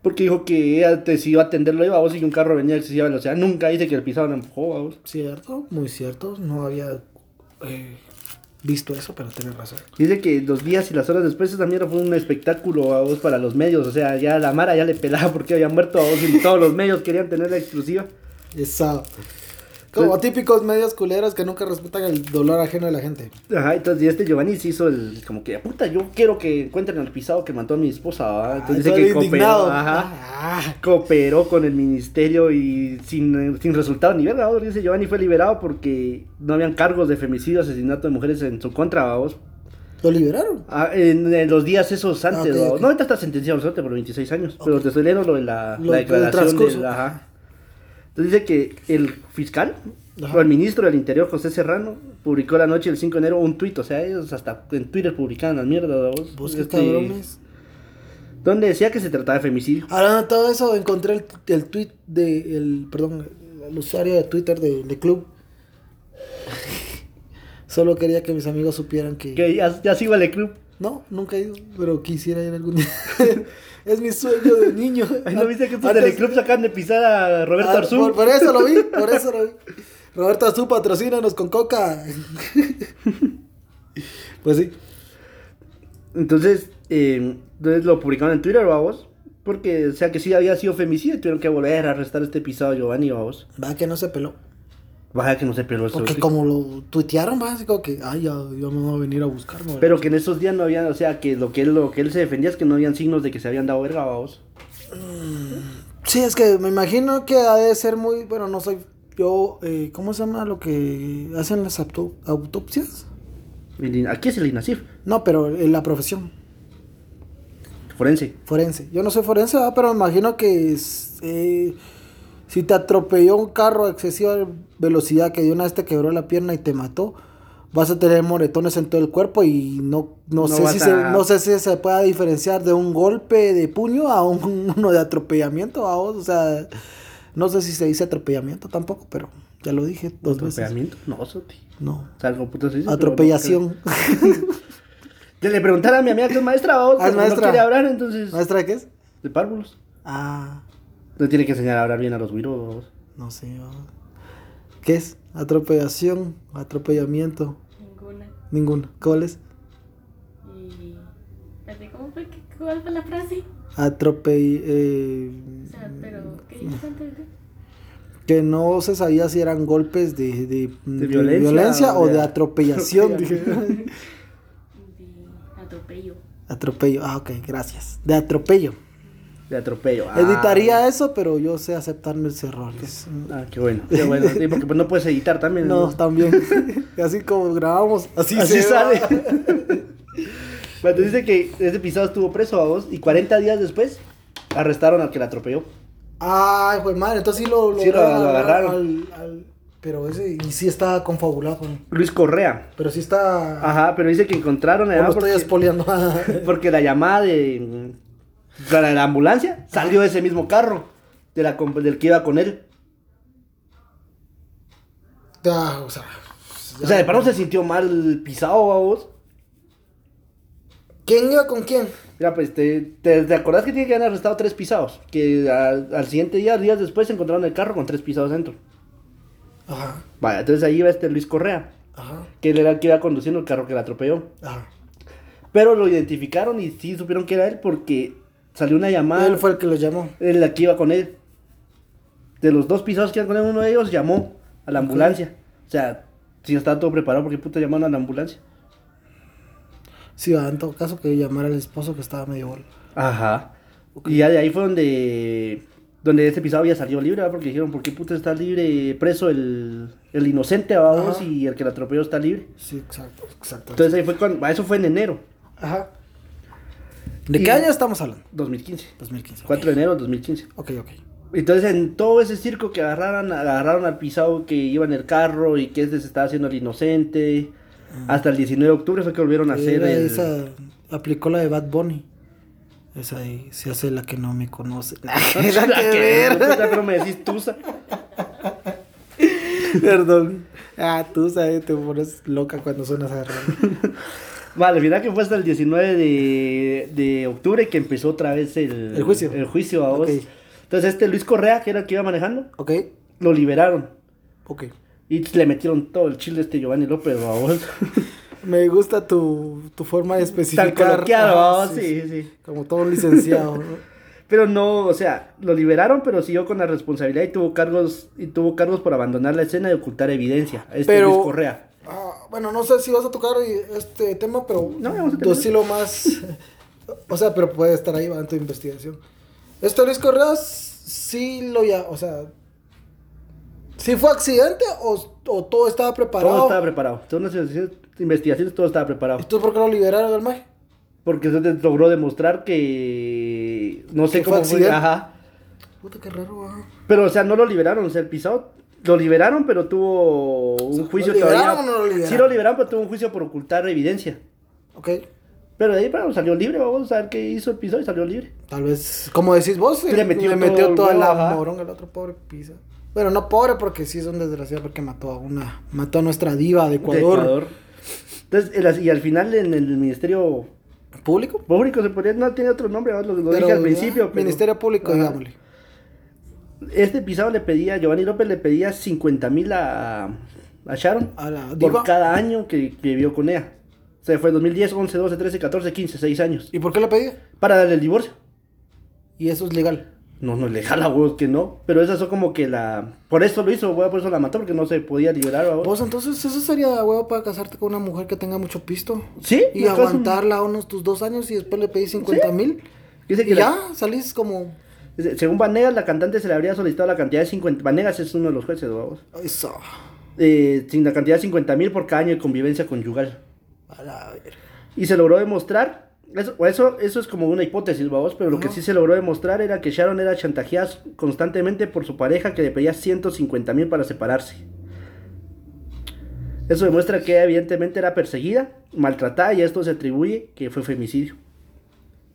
Porque dijo que ella decidió atenderlo iba vos y que un carro venía a excesiva velocidad. Nunca dice que el pisado la empujó, vos. Cierto, muy cierto. No había eh, visto eso, pero tienes razón. Dice que los días y las horas después esa mierda fue un espectáculo a vos para los medios. O sea, ya la Mara ya le pelaba porque había muerto a vos y todos los medios querían tener la exclusiva. Esa. Como típicos medios culeros que nunca respetan el dolor ajeno de la gente. Ajá, entonces y este Giovanni se hizo el como que puta, yo quiero que encuentren al pisado que mató a mi esposa. ¿va?". Entonces Ah, dice que todo cooperó, indignado. ajá, Ah, cooperó con el ministerio y sin, sin resultado ni verga. Dice Giovanni fue liberado porque no habían cargos de femicidio, asesinato de mujeres en su contra, vamos. lo liberaron. Ah, en, en los días esos antes, ok. no ahorita está sentenciado por 26 años, pero te estoy leyendo lo de la, Lo la declaración del, ajá. Entonces dice que el fiscal Ajá. o el ministro del Interior, José Serrano, publicó la noche del 5 de enero un tuit, o sea, ellos hasta en Twitter publicaban las mierdas, ¿va vos? Vos qué Este, cabrones. Donde decía que se trataba de femicidio. De todo eso, encontré el, el tweet de el, perdón, el usuario de Twitter de, de club. Solo quería que mis amigos supieran que, Que ya, ya sigo al club. no, nunca he ido, pero quisiera ir algún día. es mi sueño de niño. Ay, ¿no viste que estos Antes- del club sacan de pisar a Roberto Ah, Arzú? por, por eso lo vi, por eso lo vi. Roberto Arzú, patrocínanos con coca. pues sí. Entonces, eh, entonces lo publicaron en Twitter, vamos. Porque, o sea, que sí había sido femicidio, tuvieron que volver a arrestar este pisado Giovanni, vamos. Va que no se peló. Baja que no se peló el Porque como lo tuitearon, como que, ay, ya, ya me van a venir a buscarme. Pero que en esos días no había, o sea, que lo que él, lo que él se defendía es que no habían signos de que se habían dado verga, vamos. Sí, es que me imagino que ha de ser muy, bueno, no soy yo, eh, ¿cómo se llama lo que hacen las auto- autopsias? Aquí es el INACIF, No, pero en la profesión, forense. forense. Yo no soy forense, ¿verdad? pero me imagino que es, eh, si te atropelló un carro a excesiva velocidad que de una vez te quebró la pierna y te mató, vas a tener moretones en todo el cuerpo y no, no, No sé, si a- se, no sé si se pueda diferenciar de un golpe de puño a un, uno de atropellamiento, o sea, no sé si se dice atropellamiento tampoco, pero ya lo dije dos veces. ¿Atropellamiento? No, Soti. No. O sea, algo puto se dice, no Atropellación. De le preguntar a mi amiga que es maestra, vamos, Ah, maestra. no quiere hablar, entonces... ¿Maestra de qué es? De párvulos. Ah, Le tiene que enseñar a hablar bien a los güiros, no sé. ¿Qué es? Atropellación, atropellamiento, Ninguna. ninguno. ¿Cuál es? Y. ¿Cómo fue? que- ¿Cuál fue la frase? Atropell... eh, O sea, pero. ¿Qué dijiste antes de.? que no se sabía si eran golpes de, de, de violencia o o de de atropellación. De atropello. atropello. Ah, ok, gracias. De atropello. De atropello. Ah. Editaría eso, pero yo sé aceptar mis errores. Ah, qué bueno, qué bueno. Sí, porque pues no puedes editar también. No, también. así como grabamos, así, Así se sale. Bueno, te dice que ese pisado estuvo preso a vos y 40 días después arrestaron al que la atropelló. Ay, pues madre, entonces sí lo, Sí, lo- agarraron. al- al- pero ese, y sí está confabulado con. Luis Correa. Pero sí está. Ajá, pero dice que encontraron No estoy espoleando. porque la llamada de, de la ambulancia salió ese mismo carro de la, del que iba con él. Ya, o sea. O sea, de pronto se sintió mal pisado vos. ¿Quién iba con quién? Mira, pues, te, te, ¿te acordás que tiene que haber arrestado tres pisados? Que al, al siguiente día, días después, se encontraron el carro con tres pisados dentro. Ajá, Vaya, entonces ahí iba este Luis Correa, ajá, que él era el que iba conduciendo el carro que la atropelló. ajá. Pero lo identificaron y sí supieron que era él porque salió una llamada. Él fue el que lo llamó. La que iba con él. de los dos pisados que iban con él, uno de ellos llamó a la ambulancia. O sea, si estaba todo preparado, ¿por qué puta llamaron a la ambulancia? Sí, en todo caso que llamar al esposo que estaba medio bolo. Ajá. Y ya de ahí fue donde, donde ese pisado ya salió libre, ¿verdad? porque dijeron, ¿por qué puta está libre, preso el, el inocente, vamos, y el que la atropelló está libre? Sí, exacto, exacto. Entonces ahí fue cuando, eso fue en enero, Ajá. ¿De Y- qué año estamos hablando? 2015. 2015. 4 de enero de 2015. Ok, ok. Entonces en todo ese circo que agarraron, agarraron al pisado que iba en el carro y que este se estaba haciendo el inocente. Hasta el 19 de octubre fue que volvieron a hacer el... esa, aplicó la de Bad Bunny. Esa ahí, se hace la que no me conoce. Nada que ver. pero me decís tusa. Perdón. Ah, tú sabes, te pones loca cuando suenas a Vale, mira que fue hasta el 19 de, de octubre que empezó otra vez el, El juicio. El juicio a vos. Entonces este Luis Correa, que era el que iba manejando, Ok, lo liberaron. ok. Y le metieron todo el chile a este Giovanni López. Me gusta tu, tu forma de especificar. Tan coloquial, Ah, vamos, sí, sí. Como todo licenciado. ¿no? Pero no, o sea, lo liberaron, pero siguió con la responsabilidad y tuvo cargos y tuvo cargos por abandonar la escena y ocultar evidencia. Este Pero- Luis Correa. Bueno, no sé si vas a tocar este tema, pero No, vamos a más. O sea, pero puede estar ahí en tu investigación. Este Luis Correa sí lo ya, o sea, ¿sí fue accidente o, o todo estaba preparado? Todo estaba preparado. Según las investigaciones, todo estaba preparado. ¿Y tú por qué lo liberaron al maje? Porque te logró demostrar que. No sé cómo fue. accidente. Ajá. Puta, qué raro, ah. Pero, o sea, no lo liberaron. O sea, el pisado lo liberaron, pero tuvo un juicio ¿lo liberaron todavía. o no lo liberaron? Sí, lo liberaron, pero tuvo un juicio por ocultar evidencia. Ok. Pero de ahí, bueno, salió libre. Vamos a ver qué hizo el pisado y salió libre. Tal vez, como decís vos, Le metió todo metió toda la ajá. morón al otro pobre pisa. Bueno, no pobre porque sí es un desgraciado porque mató a una, mató a nuestra diva de De Ecuador. Ecuador. Entonces, y al final en el Ministerio ¿Público? Público se podría, no tiene otro nombre, lo, lo Pero, dije al principio. pero- Ministerio Público, digámosle. Este pisado le pedía, Giovanni López le pedía 50 mil a, a Sharon A la por diva. cada año que, que vivió con ella. O sea, fue 2010, 11, 12, 13, 14, 15, 6 años. ¿Y por qué le pedí? Para darle el divorcio. Y eso es legal. No, no le jala huevos que no. Pero esa fue como que la. Por eso lo hizo, güey, por eso la mató, porque no se podía liberar. ¿va? Vos entonces, eso sería huevo para casarte con una mujer que tenga mucho pisto. Sí, Y aguantarla unos tus dos años y después le pedí 50 mil. Dice Y que ya, la- salís como... según Vanegas, la cantante se le habría solicitado la cantidad de 50. Vanegas es uno de los jueces, vamos. Eso. Eh, sin la cantidad de 50 mil por cada año de convivencia conyugal. A la verga. Y se logró demostrar, eso, eso, eso es como una hipótesis, vamos, pero lo que sí se logró demostrar era que Sharon era chantajeada constantemente por su pareja que le pedía 150 mil para separarse. Eso demuestra que evidentemente era perseguida, maltratada y esto se atribuye que fue femicidio.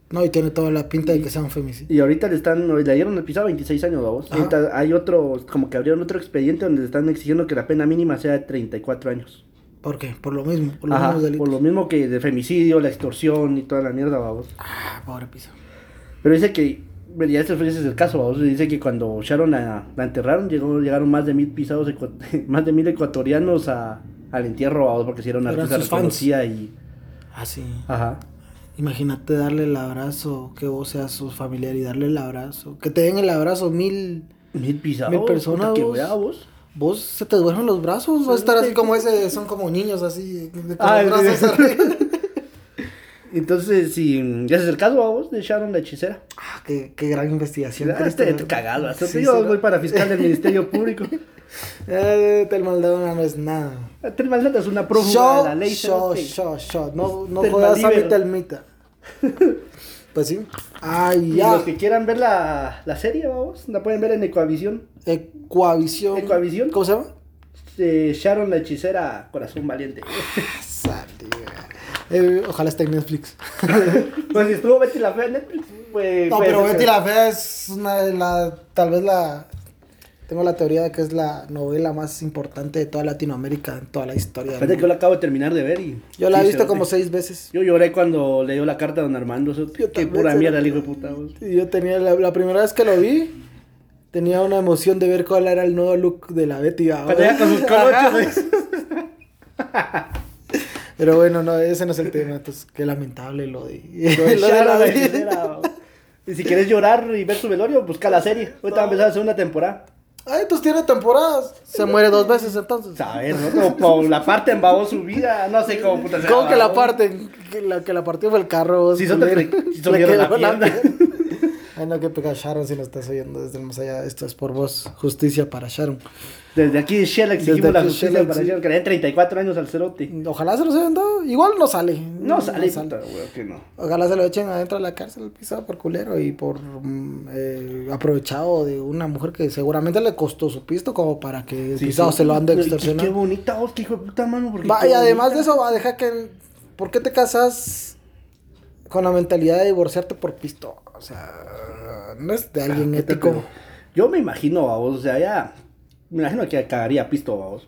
No, y tiene toda la pinta de que sea un femicidio. Y ahorita le están, le dieron el pisado 26 años, vamos. Hay otro, como que abrieron otro expediente donde le están exigiendo que la pena mínima sea de 34 años. ¿Por qué? Por lo mismo, por los Ajá, mismos delitos. por lo mismo que de femicidio, la extorsión y toda la mierda, vamos. Ah, pobre piso. Pero dice que, ya ese es el caso, vamos. Dice que cuando Sharon la, la enterraron, llegó, llegaron más de mil pisados, más de mil ecuatorianos a, al entierro, vamos, porque si era una artista reconocida y... Ah, sí. Ajá. Imagínate darle el abrazo, que vos seas su familiar y darle el abrazo. Que te den el abrazo mil... Mil pisados. Mil personas, que vos. vos. Vos se te duermen los brazos, vas a estar así como ese, son como niños así, con Ah, los brazos sí. arriba. Entonces, sí, ese es el caso, vos, de Sharon la hechicera. Ah, qué, qué gran investigación. Ah, este, cagado. hasta Sí, yo será. voy para fiscal del Ministerio Público. Eh, Tel Maldonado no es nada. Telma Lata es una prófuga de la ley. show, cerote. show, show. No, no jodas a mi telmita. Pues sí. Ay, Y ya. los que quieran ver la, la serie, vamos, la pueden ver en Ecuavisión. Ecuavisión. Ecuavisión. ¿Cómo se llama? Sharon la hechicera, corazón valiente. Saliga. Eh, ojalá esté en Netflix. pues si estuvo Betty la Fea en Netflix, pues... No, pero Betty la Fea es una de la. Tal vez la. Tengo la teoría de que es la novela más importante de toda Latinoamérica, en toda la historia. Fíjate que yo la acabo de terminar de ver y... Yo la he visto como seis veces. Yo lloré cuando leyó la carta a don Armando. eso- Yo Qué pura mierda el hijo de puta. Yo tenía la, la primera vez que lo vi, tenía una emoción de ver cuál era el nuevo look de la Betty. con sus colochos. Pero bueno, no, ese no es el tema. Entonces, qué lamentable lo de. Lo de la Betty. Y si quieres llorar y ver su velorio, busca la serie. Ahorita va a empezar la segunda temporada. Ay, entonces tiene temporadas. Se muere dos veces entonces. Ver, ¿no? Como, como la parte embabó su vida, no sé cómo puta se ¿Cómo que la parte? Que la que la partió fue el carro. Si son te- si son Le vieron la. Ay, no, que pega Sharon si lo estás oyendo desde el más allá. Esto es por vos. Justicia para Sharon. Desde aquí Shell exigimos la justicia Shell para Shell, que le den 34 años al cerote. Ojalá se los hayan dado. Igual no sale. No sale, puta, weón, que no. Ojalá se lo echen adentro de la cárcel pisado por culero y por mm, eh, aprovechado de una mujer que seguramente le costó su pisto como para que el Sí, pisado sí. se lo ande Qué- Qué extorsionando. bonita voz, que hijo de puta mano. porque Va, qué y además bonita. de eso, va a dejar que. ¿Por qué te casas con la mentalidad de divorciarte por pisto? O sea, no es de alguien ¿Qué te ético. Yo me imagino, a vos, o sea, ya. Me imagino que cagaría pisto, a vos.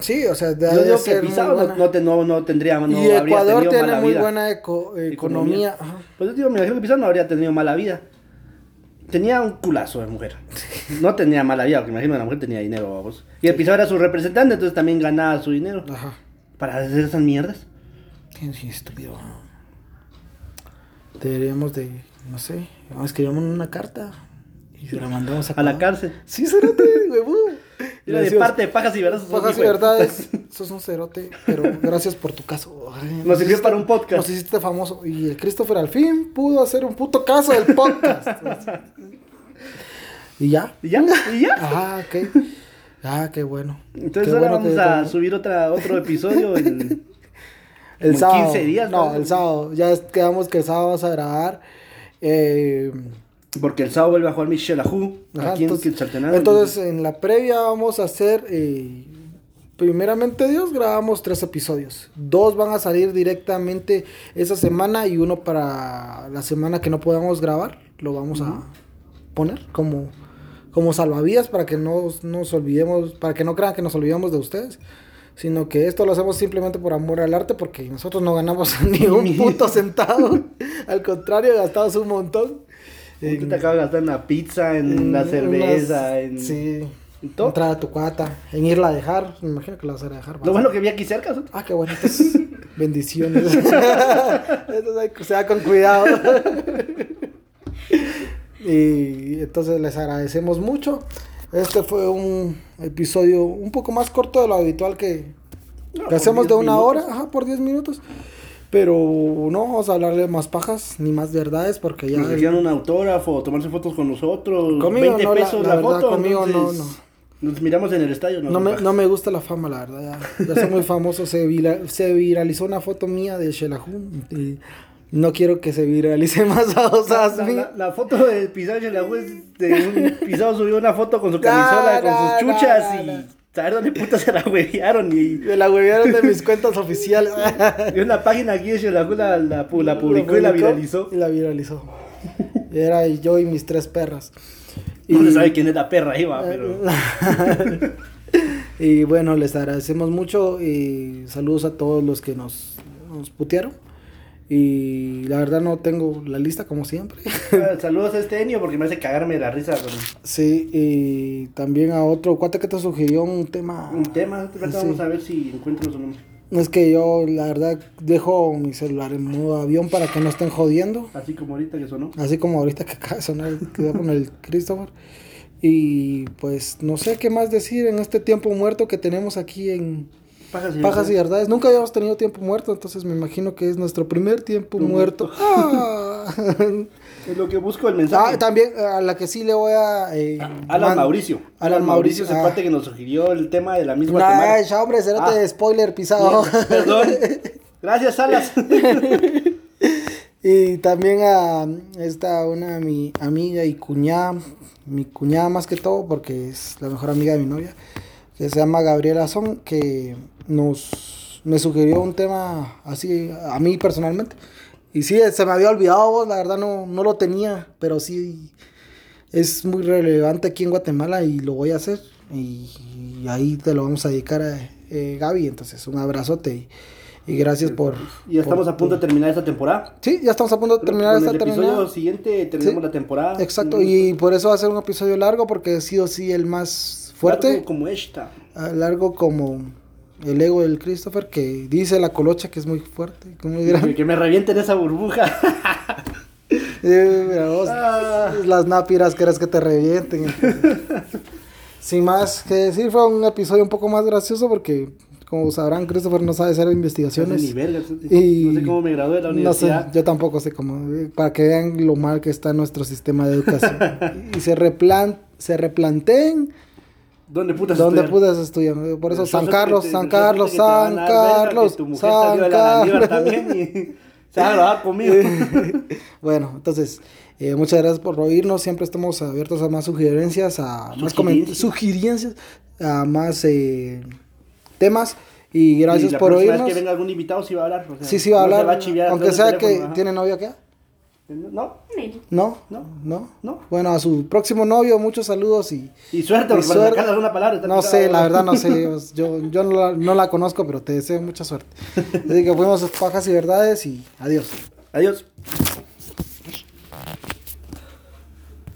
Sí, o sea, Yo debe digo que Pisado no, no, te- no, no tendría. No y Ecuador tiene muy vida. buena eco- economía. Ajá. Pues yo digo, me imagino que Pizarro no habría tenido mala vida. Tenía un culazo de mujer. No tenía mala vida, porque me imagino que la mujer tenía dinero, vamos. Y el Pizarro era su representante, entonces también ganaba su dinero. Ajá. Para hacer esas mierdas. Qué estúpido. Deberíamos de, no sé, escribimos una carta y se la mandamos a, A la cárcel. Sí, cerote, huevo. Era de parte de pajas y verdades. Pajas y verdades. Sos un cerote, pero gracias por tu caso. Ay, Nos sirvió hiciste- para un podcast. Nos hiciste famoso. Y el Christopher al fin pudo hacer un puto caso del podcast. y ya. Y ya, y ya. Ah, ok. Ah, qué bueno. Entonces Qué ahora bueno vamos a subir otra, otro episodio en... El sábado. 15 días, No, ¿no? el sábado. Ya quedamos que el sábado vamos a grabar. Eh, Porque el sábado vuelve a jugar Michel Ajú, aquí entonces, en la previa vamos a hacer, eh, primeramente Dios, grabamos tres episodios. Dos van a salir directamente esa semana y uno para la semana que no podamos grabar. Lo vamos a poner como, como salvavidas para que no nos olvidemos, para que no crean que nos olvidamos de ustedes. Sino que esto lo hacemos simplemente por amor al arte porque nosotros no ganamos ni un puto centavo. Al contrario, gastamos un montón. ¿Por qué te acabas de gastar en la pizza, en la Mm, cerveza, unas- en... Sí. en todo? Entrar a tu cuata, en irla a dejar. Me imagino que la vas a dejar. Lo bueno que vi aquí cerca. Ah, qué bueno. entonces, bendiciones. Entonces, que- sea con cuidado. y entonces les agradecemos mucho. Este fue un episodio un poco más corto de lo habitual que, No, que hacemos 10 de una minutos. hora, ajá, por 10 minutos. Pero no vamos a hablarle más pajas ni más verdades porque ya... Nos hicieron un autógrafo, tomarse fotos con nosotros. Conmigo 20 no, la- pesos la la, verdad, foto. conmigo no, entonces, Nos miramos en el estadio. No me, no me gusta la fama, la verdad. Ya, ya soy muy famoso. Se, vira- se viralizó una foto mía de Shelahu. Y no quiero que se viralice más a La, osas la- la- la foto del pisado de la es de un pisado subió una foto con su No, camisola, no, con sus no, chuchas no, y no. saber dónde puta se la huevearon y, Me la huevearon de mis cuentas oficiales. y una página aquí la, la, la publicó y la viralizó. Y la viralizó. Era yo y mis tres perras. No se sabe quién es la perra va, Eh, pero y bueno, les agradecemos mucho y saludos a todos los que nos, nos putearon. Y la verdad no tengo la lista como siempre. Saludos a este Enio porque me hace cagarme de la risa con Sí, y también a otro cuate que te sugirió un tema. un tema. Sí. Vamos a ver si encuentro su nombre. Es que yo, la verdad, dejo mi celular en modo avión para que no estén jodiendo. Así como ahorita que sonó. Así como ahorita que acaba de sonar el, que con el Christopher. Y pues no sé qué más decir en este tiempo muerto que tenemos aquí en Pajas y, Pajas y Verdades. Nunca habíamos tenido tiempo muerto, entonces me imagino que es nuestro primer tiempo muerto. Ah. Es lo que busco el mensaje. Ah, también a la que sí le voy a. eh, Alan man- Mauricio. Alan Mauricio. es el ah. que nos sugirió el tema de la misma Nah, ya, hombre, cerote Ah. spoiler pisado. Perdón. Gracias, Salas. y también a esta una mi amiga y cuñada, mi cuñada más que todo, porque es la mejor amiga de mi novia, que se llama Gabriela Son, que nos me sugirió un tema así a mí personalmente. Y sí, se me había olvidado, vos, la verdad no, no lo tenía, pero sí es muy relevante aquí en Guatemala y lo voy a hacer. Y, y ahí te lo vamos a dedicar a eh, Gaby. Entonces, un abrazote y, y gracias por... Y ya estamos por- a punto de terminar esta temporada. Sí, ya estamos a punto de terminar esta el episodio terminada. siguiente terminamos Sí. la temporada. Exacto, Mm, y por eso va a ser un episodio largo porque ha sido sí el más fuerte, largo como esta. ah, largo como el ego del Christopher que dice la colocha que es muy fuerte, que muy grande. Que me revienten esa burbuja. Eh, mira vos, Ah. las nápiras querés que te revienten. sin más que decir, fue un episodio un poco más gracioso porque, como sabrán, Christopher no sabe hacer No sé investigaciones. ni verga, Y- No sé cómo me gradué de la No sé, universidad. yo tampoco sé cómo, eh, para que vean lo mal que está nuestro sistema de educación. y se, replan, se replanteen ¿Dónde putas dónde estudiar? pudas estudiar. Por eso, San Carlos, te- San Carlos, San a Carlos, tu mujer San salió de la Carlos. también y se a grabar conmigo. bueno, entonces, eh, muchas gracias por oírnos. Siempre estamos abiertos a más sugerencias, a más comentarios, Sugerencias. a más eh, temas. Y gracias Y la por oírnos. vez que venga algún invitado sí va a hablar. o sea, Sí, sí va a hablar. va chiviar aunque sea que teléfono, tiene novio acá. No. ¿No? No. ¿No? no. Bueno, a su próximo novio, muchos saludos y... Y suerte, Y porque para suerte. sacarle alguna palabra. No sé, la verdad no sé. Yo, yo no, la, no la conozco, pero te deseo mucha suerte. Así que fuimos pajas y verdades y adiós. Adiós.